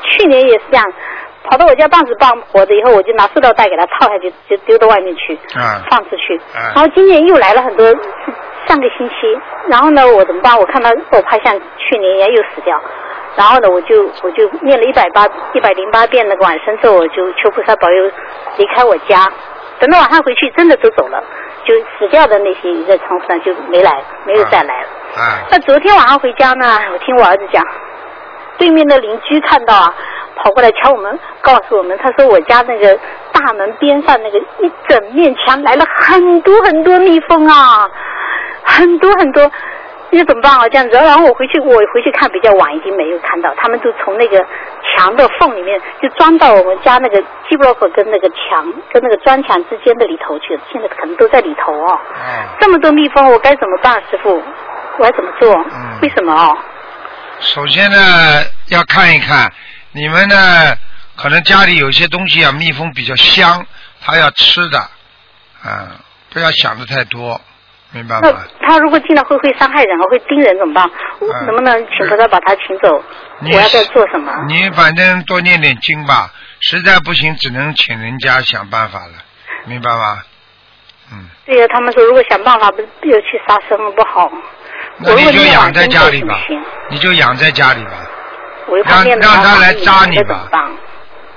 去年也是这样，跑到我家棒子棒活着以后，我就拿塑料袋给它套下去，就丢到外面去。嗯放出去。啊然后今年又来了很多，是上个星期，然后呢，我怎么办？我看到我怕像去年一样又死掉，然后呢，我就我就念了一百八一百零八遍那个晚生咒，我就求菩萨保佑离开我家。等到晚上回去，真的都走了，就死掉的那些在窗户上就没来，没有再来了。啊那昨天晚上回家呢，我听我儿子讲，对面的邻居看到啊，跑过来敲我们，告诉我们，他说我家那个大门边上那个一整面墙来了很多很多蜜蜂啊，很多很多。那怎么办啊？这样子，然后我回去，我回去看比较晚，已经没有看到，他们都从那个墙的缝里面就钻到我们家那个基布洛克跟那个墙跟那个砖墙之间的里头去了，现在可能都在里头哦。嗯这么多蜜蜂，我该怎么办，师傅？我要怎么做？嗯为什么哦？首先呢，要看一看你们呢，可能家里有些东西啊，蜜蜂比较香，它要吃的，啊，不要想的太多，明白那吗？他如果进来会会伤害人，会盯人怎么办？能不能请菩萨把他请走？你我要再做什么？你反正多念点经吧，实在不行只能请人家想办法了，明白吗？嗯对呀，他们说如果想办法不又去杀生了不好。那你就养在家里吧行？你就养在家里吧，我让让他来扎你吧办？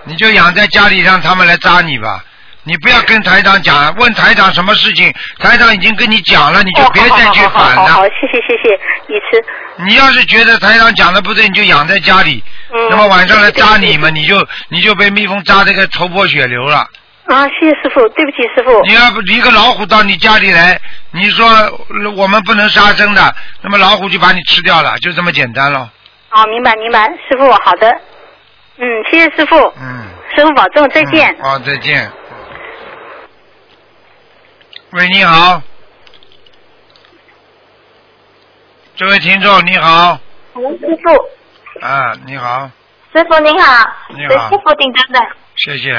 你就养在家里，让他们来扎你吧。你不要跟台长讲，问台长什么事情，台长已经跟你讲了，你就别再去哦好好反了。好谢谢谢谢，你吃。你要是觉得台长讲的不对，你就养在家里。嗯那么晚上来扎你嘛，你就你就被蜜蜂扎这个头破血流了。啊，谢谢师傅，对不起师傅。你要不一个老虎到你家里来，你说呃我们不能杀生的，那么老虎就把你吃掉了，就这么简单了。好，明白明白，师傅好的。嗯，谢谢师傅，嗯。师傅保重，再见。好，再见。喂，你好，这位听众你好，喂，师傅，啊，你好，师傅你好，你好。是师傅顶端的。谢谢。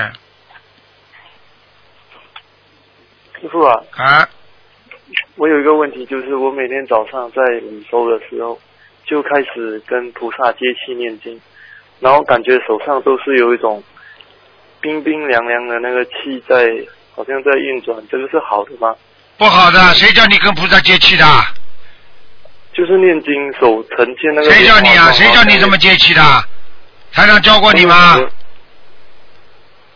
师傅啊，啊，我有一个问题，就是我每天早上在午休的时候，就开始跟菩萨接气念经，然后感觉手上都是有一种冰冰凉凉的那个气在，好像在运转，这个是好的吗？不好的，谁叫你跟菩萨接气的？就是念经手呈现那个。谁叫你啊？谁叫你这么接气的？台长教过你吗？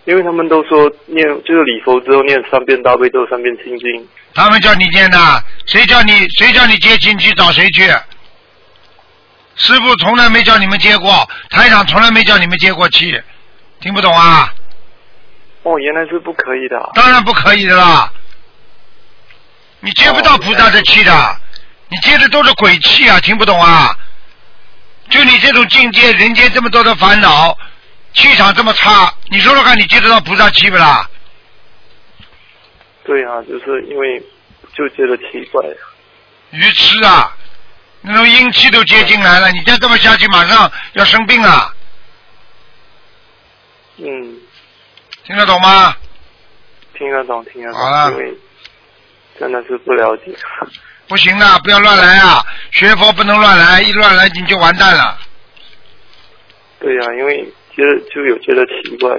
因为他们都说念就是礼佛之后念三遍大悲咒，三遍心经。他们叫你念的，谁叫你谁叫你接气？你去找谁去？师傅从来没叫你们接过，台长从来没叫你们接过气，听不懂啊？哦，原来是不可以的啊。当然不可以的啦，你接不到菩萨的气的，你接的都是鬼气啊，听不懂啊？就你这种境界，人间这么多的烦恼，气场这么差，你说说看，你接得到菩萨气不啦？对啊，就是因为就觉得奇怪。愚痴啊！那种阴气都接进来了，你再这么下去，马上要生病了，嗯，听得懂吗？听得懂，听得懂。好了因为真的是不了解。不行的，不要乱来啊！学佛不能乱来，一乱来你就完蛋了。对呀、因为觉得就有觉得奇怪。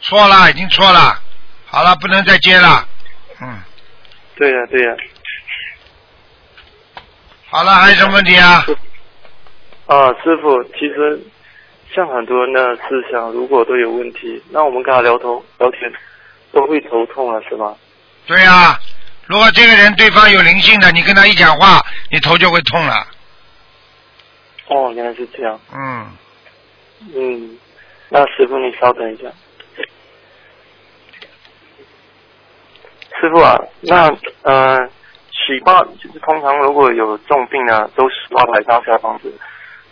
错了，已经错了，好了，不能再接了。嗯，对呀、对呀、好了，还有什么问题啊？啊，师傅，其实像很多人的思想，如果都有问题，那我们跟他聊头聊天，都会头痛了，是吗？对呀、如果这个人对方有灵性的，你跟他一讲话，你头就会痛了。哦，原来是这样。嗯，嗯，那师傅你稍等一下。师傅啊，那呃，洗八就是通常如果有重病啊，都十八百张小房子，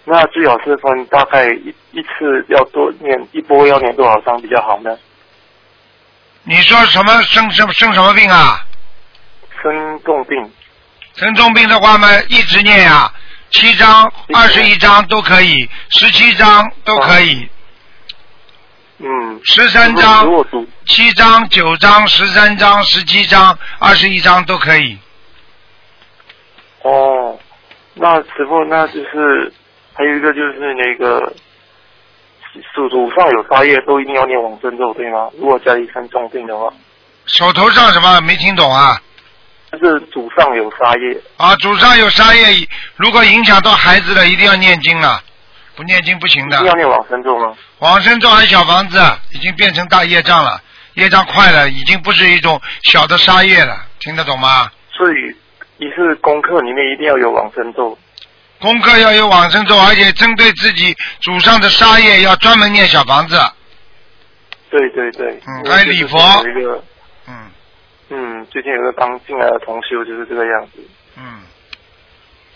那最好是分大概一一次要多念一波要念多少张比较好呢？你说什么生什么生什么病啊？生重病。生重病的话嘛，一直念呀、七张、二十一张都可以，十七张都可以，嗯，十三张七张、九张、十三张、十七张、二十一张都可以。哦，那师傅那就是还有一个就是那个手手上有发业都一定要念往生咒对吗？如果家里生重病的话，手头上什么没听懂啊？就是祖上有杀业。啊，祖上有杀业，如果影响到孩子了，一定要念经了，不念经不行的一定。要念往生咒吗？往生咒还小房子，已经变成大业障了，业障快了，已经不是一种小的杀业了，听得懂吗？所以一次功课里面一定要有往生咒。功课要有往生咒，而且针对自己祖上的杀业要专门念小房子。对对对，嗯还有礼佛。嗯。嗯，最近有个刚进来的同修就是这个样子，嗯，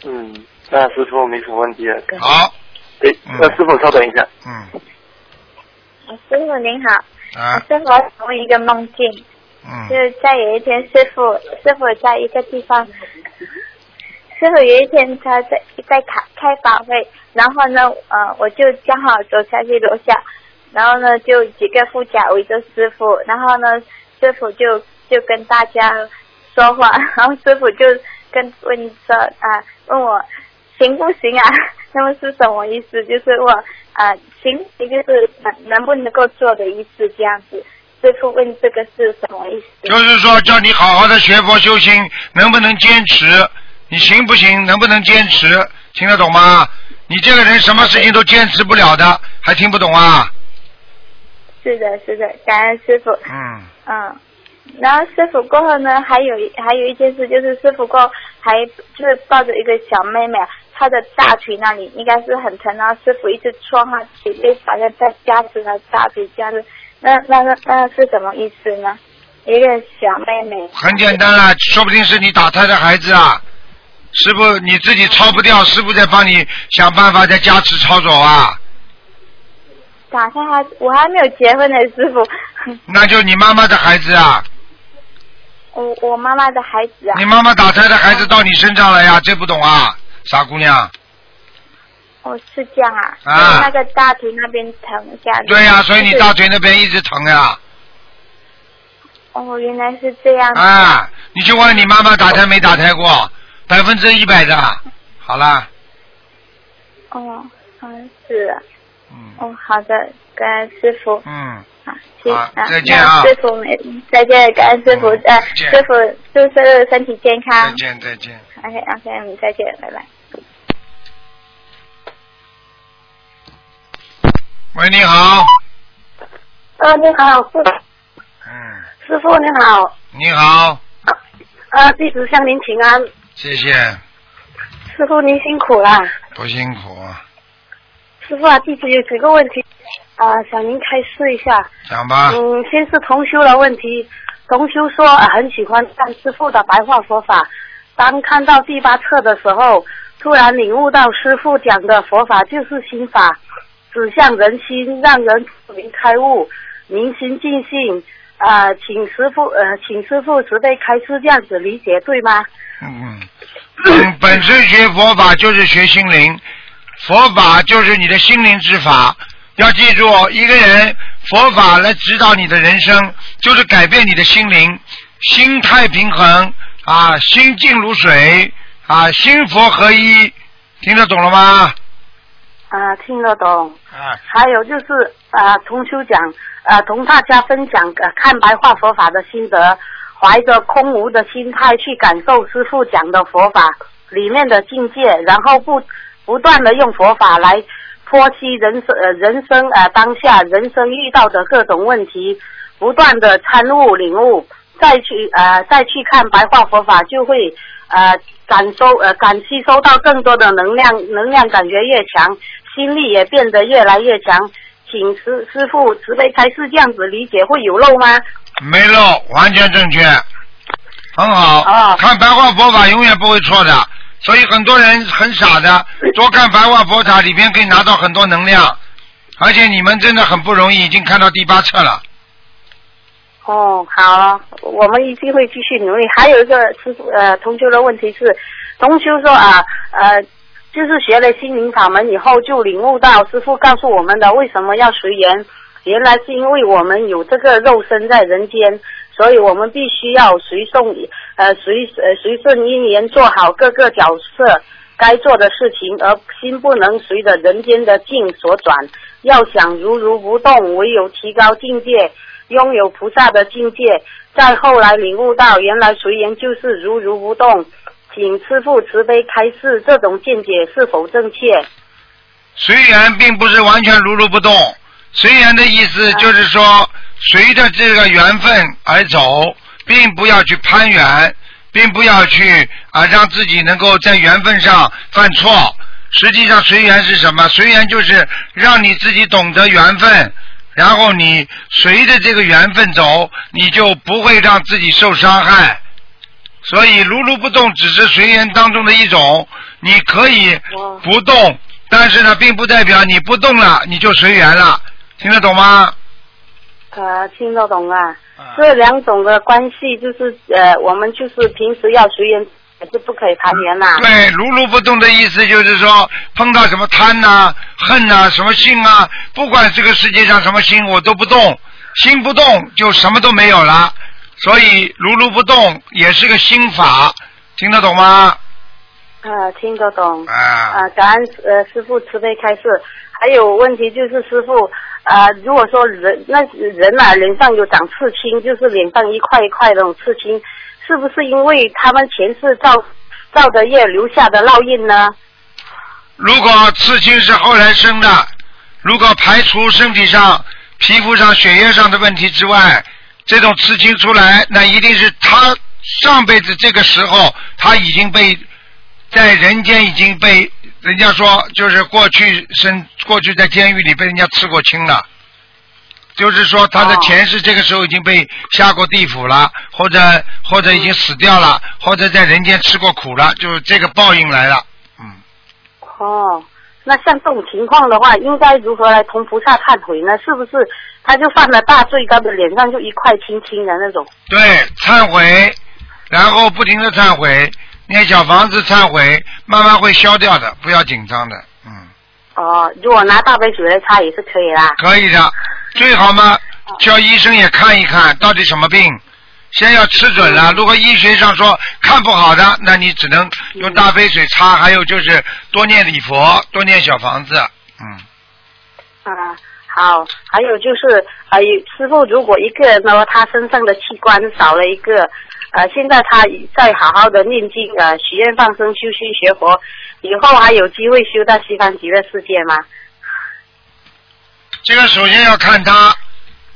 嗯，那师傅没什么问题了。好，诶，那师傅稍等一下，嗯。师傅您好，啊。师傅我想问一个梦境，嗯。就嗯是在有一天师傅师傅在一个地方，师傅有一天他在在开开法会，然后呢呃我就刚好走下去楼下，然后呢就几个副驾围着师傅，然后呢师傅就就跟大家说话，然后师傅就跟问说啊问我行不行啊？那么是什么意思？就是我啊行，也就是能能不能够做的意思这样子。师傅问这个是什么意思？就是说叫你好好的学佛修心，能不能坚持？你行不行？能不能坚持？听得懂吗？你这个人什么事情都坚持不了的，还听不懂啊？是的，是的，感恩师傅。嗯，嗯，然后师傅过后呢，还有一还有一件事，就是师傅过后还就是抱着一个小妹妹，她的大腿那里应该是很疼，然后师傅一直戳她腿就，好像在夹持她大腿夹着。那那那那是什么意思呢？一个小妹妹。很简单啦，说不定是你打胎的孩子啊。师傅你自己抄不掉，师傅再帮你想办法，再加持抄走啊。打开还我还没有结婚呢，师傅。那就你妈妈的孩子啊，我我妈妈的孩子啊。你妈妈打胎的孩子到你身上了呀，这不懂啊，傻姑娘。哦，是这样啊。啊那个大腿那边疼一下。对呀、所以你大腿那边一直疼呀。哦，原来是这样子。啊，你去问你妈妈打胎没打胎过，百分之一百的。好啦，哦，嗯，是。嗯。哦，好的，感恩师傅。嗯。好，谢好啊再见啊师傅没，再见，感恩师傅，呃，见师傅祝师傅身体健康再。见再见。OK OK，嗯，再见，拜拜。喂，你好，啊，你好，师嗯，师傅你好，你好，啊，弟子向您请安，谢谢，师傅您辛苦了。不辛苦，师傅啊，弟子有几个问题啊，想您开示一下。讲吧。嗯，先是同修的问题，同修说、啊、很喜欢看师傅的白话佛法，当看到第八册的时候，突然领悟到师傅讲的佛法就是心法，指向人心，让人普明开悟，明心净性。啊、请师傅呃，请师傅慈悲开示，这样子理解对吗？嗯，嗯 本身学佛法就是学心灵，佛法就是你的心灵之法。要记住，一个人佛法来指导你的人生，就是改变你的心灵，心态平衡啊，心静如水啊，心佛合一，听得懂了吗？啊，听得懂。啊，还有就是啊，同修讲呃，同大家分享呃看白话佛法的心得，怀着空无的心态去感受师傅讲的佛法里面的境界，然后不不断的用佛法来剖析人生呃人生呃当下人生遇到的各种问题，不断的参悟领悟，再去呃再去看白话佛法，就会呃感受呃感吸收到更多的能量，能量感觉越强，心力也变得越来越强。请师师傅慈悲开示，这样子理解会有漏吗？没漏，完全正确，很好。看白话佛法永远不会错的，所以很多人很傻的，多看白话佛法里边可以拿到很多能量，而且你们真的很不容易，已经看到第八册了。哦，好，我们一定会继续努力。还有一个师傅呃，同修的问题是，同修说啊呃，就是学了心灵法门以后，就领悟到师傅告诉我们的为什么要随缘，原来是因为我们有这个肉身在人间，所以我们必须要随顺呃随呃随顺因缘，做好各个角色该做的事情，而心不能随着人间的境所转。要想如如不动，唯有提高境界。拥有菩萨的境界，再后来领悟到原来随缘就是如如不动，请师父慈悲开示，这种见解是否正确？随缘并不是完全如如不动，随缘的意思就是说，随着这个缘分而走，并不要去攀缘，并不要去啊让自己能够在缘分上犯错。实际上随缘是什么？随缘就是让你自己懂得缘分，然后你随着这个缘分走，你就不会让自己受伤害。所以如如不动只是随缘当中的一种，你可以不动，但是呢，并不代表你不动了你就随缘了，听得懂吗？呃，听得懂啊。这两种的关系就是呃，我们就是平时要随缘，还是不可以谈缘呐。对，如如不动的意思就是说，碰到什么贪呐、恨呐、什么心啊，不管这个世界上什么心，我都不动，心不动就什么都没有了。所以如如不动也是个心法，听得懂吗？啊，听得懂。啊。啊，感恩呃师傅慈悲开示。还有问题就是师傅啊，如果说人那人啊、脸上有长刺青，就是脸上一块一块那种刺青，是不是因为他们前世造造的业留下的烙印呢？如果刺青是后来生的，如果排除身体上、皮肤上、血液上的问题之外，这种刺青出来，那一定是他上辈子这个时候他已经被在人间已经被人家说就是过去生过去在监狱里被人家刺过青了。就是说，他的前世这个时候已经被下过地府了，或者或者已经死掉了，或者在人间吃过苦了，就是这个报应来了。嗯哦，那像这种情况的话，应该如何来同菩萨忏悔呢？是不是他就犯了大罪，他的脸上就一块青青的那种？对，忏悔，然后不停的忏悔，念小房子忏悔，慢慢会消掉的，不要紧张的，嗯哦，如果拿大杯水来擦也是可以啦。可以的。最好嘛，叫医生也看一看到底什么病，先要吃准了。如果医学上说看不好的，那你只能用大杯水擦，还有就是多念礼佛，多念小房子。嗯啊，好，还有就是，还呃，师傅，如果一个人呢，他身上的器官少了一个，呃，现在他在好好的念经，呃，许愿放生、修心学佛，以后还有机会修到西方极乐世界吗？这个首先要看他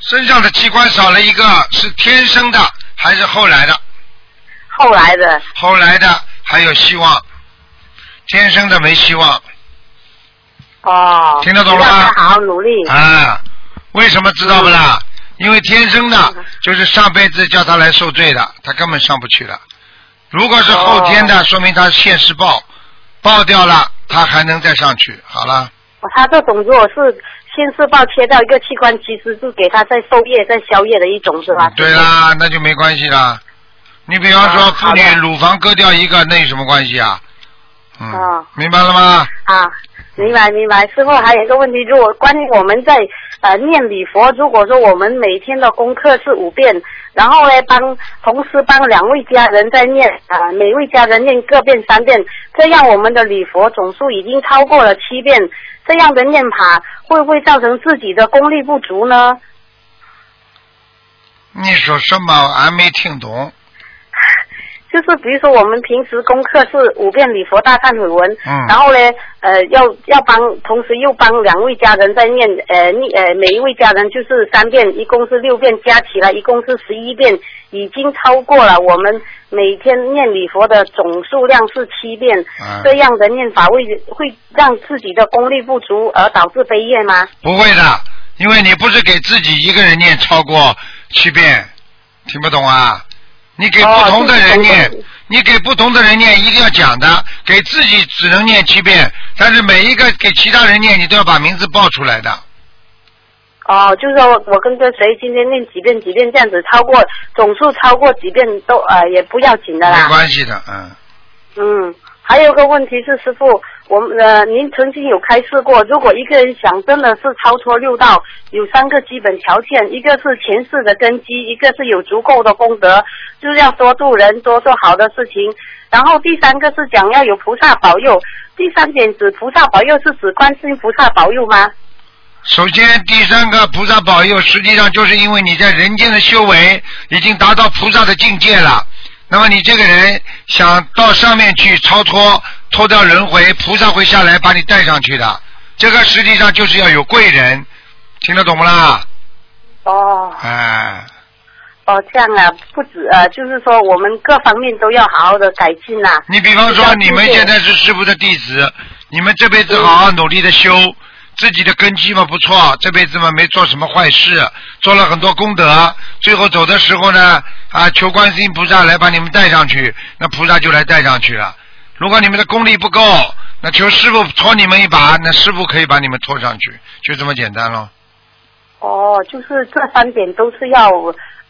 身上的器官少了一个，是天生的还是后来的？后来的。后来的还有希望，天生的没希望。哦。听得懂了吗好好努力。啊，为什么知道不啦？因为天生的，就是上辈子叫他来受罪的，他根本上不去了。如果是后天的，说明他现世报，报掉了，他还能再上去。好了，哦他这种如果是现世报切掉一个器官，其实是给他在受业、在消业的一种，是吧？对啦，那就没关系啦。你比方说，妇女乳房割掉一个，那有什么关系啊？嗯，哦明白了吗？啊，明白明白。师傅还有一个问题，如果关于我们在呃念礼佛，如果说我们每天的功课是五遍，然后呢帮同时帮两位家人在念啊、每位家人念各遍三遍，这样我们的礼佛总数已经超过了七遍，这样的念法会不会造成自己的功力不足呢？你说什么？俺没听懂。就是比如说我们平时功课是五遍礼佛大忏悔文，嗯然后呢，呃，要要帮，同时又帮两位家人在念，呃，念呃，每一位家人就是三遍，一共是六遍，加起来一共是十一遍，已经超过了我们每天念礼佛的总数量是七遍，嗯这样的念法会会让自己的功力不足而导致悲业吗？不会的，因为你不是给自己一个人念超过七遍，听不懂啊？你给不同的人念，你给不同的人念一定要讲的，给自己只能念七遍，但是每一个给其他人念，你都要把名字报出来的。哦，就是说我跟着谁今天念几遍几遍这样子，超过总数超过几遍都呃也不要紧的啦。没关系的，嗯。嗯，还有个问题是，师傅，我们呃，您曾经有开示过，如果一个人想真的是超脱六道，有三个基本条件，一个是前世的根基，一个是有足够的功德，就是要多度人，多做好的事情，然后第三个是讲要有菩萨保佑。第三点指菩萨保佑是指观世音菩萨保佑吗？首先，第三个菩萨保佑，实际上就是因为你在人间的修为已经达到菩萨的境界了。那么你这个人想到上面去超脱，脱掉轮回，菩萨会下来把你带上去的。这个实际上就是要有贵人，听得懂不啦？哦哎，哦，这样啊，不止呃，就是说我们各方面都要好好的改进啦、你比方说你们现在是师傅的弟子，你们这辈子好好努力的修，自己的根基嘛不错，这辈子嘛没做什么坏事，做了很多功德，最后走的时候呢，啊，求观世音菩萨来把你们带上去，那菩萨就来带上去了。如果你们的功力不够，那求师傅拖你们一把，那师傅可以把你们拖上去，就这么简单喽。哦，就是这三点都是要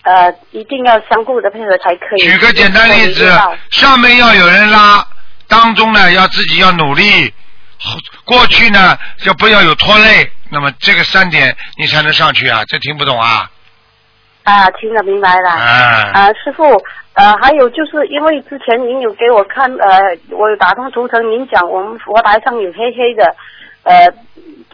呃，一定要相互的配合才可以。举个简单例子上面要有人拉，当中呢要自己要努力，后过去呢就不要有拖累，那么这个三点你才能上去啊，这听不懂啊？啊，听得明白了。啊啊，师傅，呃，还有就是因为之前您有给我看，呃，我有打通图腾，您讲我们佛台上有黑黑的，呃，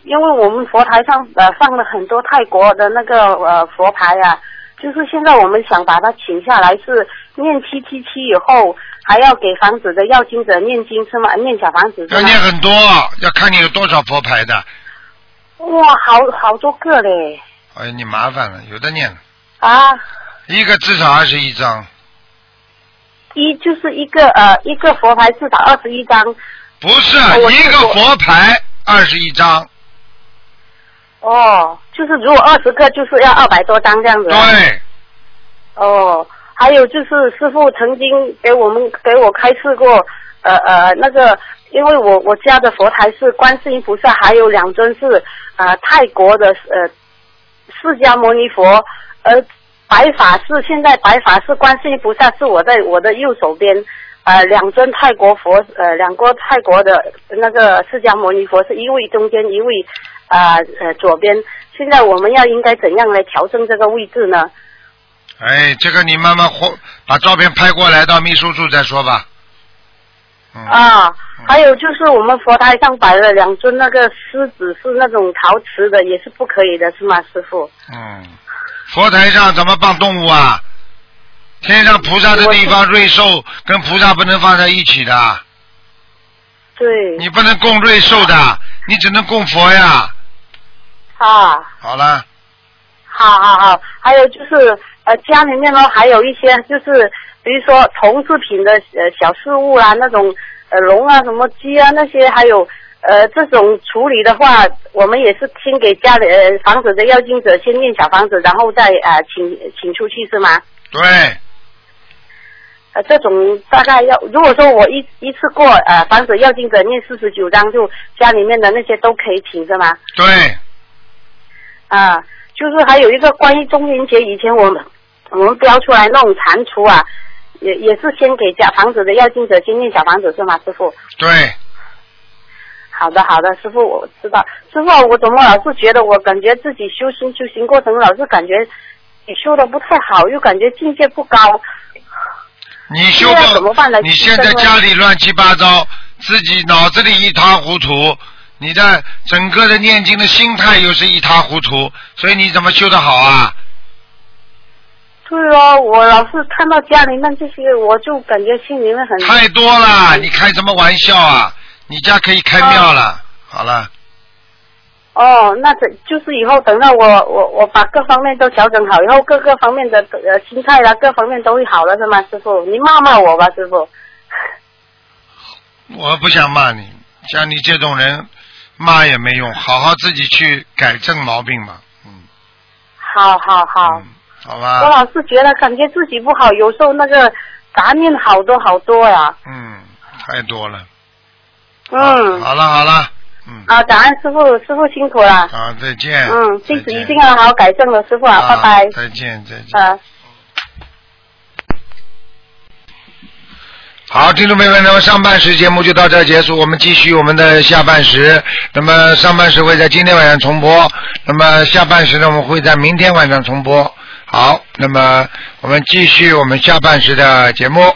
因为我们佛台上呃放了很多泰国的那个呃佛牌啊，就是现在我们想把它请下来，是念七七七以后还要给房子的要经者念经是吗？念小房子要？念很多，要看你有多少佛牌的。哇，好好多个嘞哎，你麻烦了，有的念，啊！一个至少二十一张，一就是一个呃一个佛牌至少二十一张不是哦一个佛牌二十一张，哦，就是如果二十个就是要二百多张这样子。对。哦，还有就是师傅曾经给我们给我开示过，呃呃那个，因为我我家的佛台是观世音菩萨，还有两尊是呃泰国的呃释迦牟尼佛，而白法是现在白法是观世音菩萨是我在我的右手边。呃，两尊泰国佛，呃，两个泰国的那个释迦牟尼佛是一位中间，一位啊呃左边。现在我们要应该怎样来调整这个位置呢？哎，这个你慢慢或把照片拍过来到秘书处再说吧。嗯啊，还有就是我们佛台上摆了两尊那个狮子，是那种陶瓷的，也是不可以的，是吗，师傅？嗯，佛台上怎么放动物啊？天上菩萨的地方，瑞兽跟菩萨不能放在一起的，对。你不能供瑞兽的，你只能供佛呀。啊，好了，好好好，还有就是呃，家里面呢还有一些就是，比如说铜制品的呃小饰物啊，那种呃龙啊、什么鸡啊那些，还有呃这种处理的话，我们也是先给家里呃房子的要经者先念小房子，然后再呃请请出去是吗？对，呃，这种大概要，如果说我一一次过呃房子要经者念四十九章，就家里面的那些都可以请是吗？对，啊，就是还有一个关于中元节以前我们我们标出来那种蟾蜍啊，也也是先给家房子的要经者先念小房子是吗，师傅？对，好的好的，师傅我知道。师傅，我怎么老是觉得我感觉自己修行修行过程老是感觉你修的不太好，又感觉境界不高。你修现在怎么到办呢你现在家里乱七八糟，自己脑子里一塌糊涂，你的整个的念经的心态又是一塌糊涂，所以你怎么修得好啊？对哦，我老是看到家里面这些，我就感觉心里面很太多了，你开什么玩笑啊？你家可以开庙了。好了，哦，那这就是以后等到我我我把各方面都调整好以后，各个方面的呃心态啦，各方面都会好了是吗，师傅？你骂骂我吧，师傅。我不想骂你，像你这种人，骂也没用，好好自己去改正毛病嘛，嗯好好好，我好吧？我老是觉得感觉自己不好，有时候那个杂念好多好多呀。嗯，太多了。嗯。好了好了，嗯啊，感恩师傅，师傅辛苦了。好，再见。嗯，弟子一定要好好改正了，师傅啊，拜拜。再见再见。啊。好，听众朋友们，那么上半时节目就到这儿结束，我们继续我们的下半时。那么上半时会在今天晚上重播，那么下半时呢，我们会在明天晚上重播。好，那么我们继续我们下半时的节目。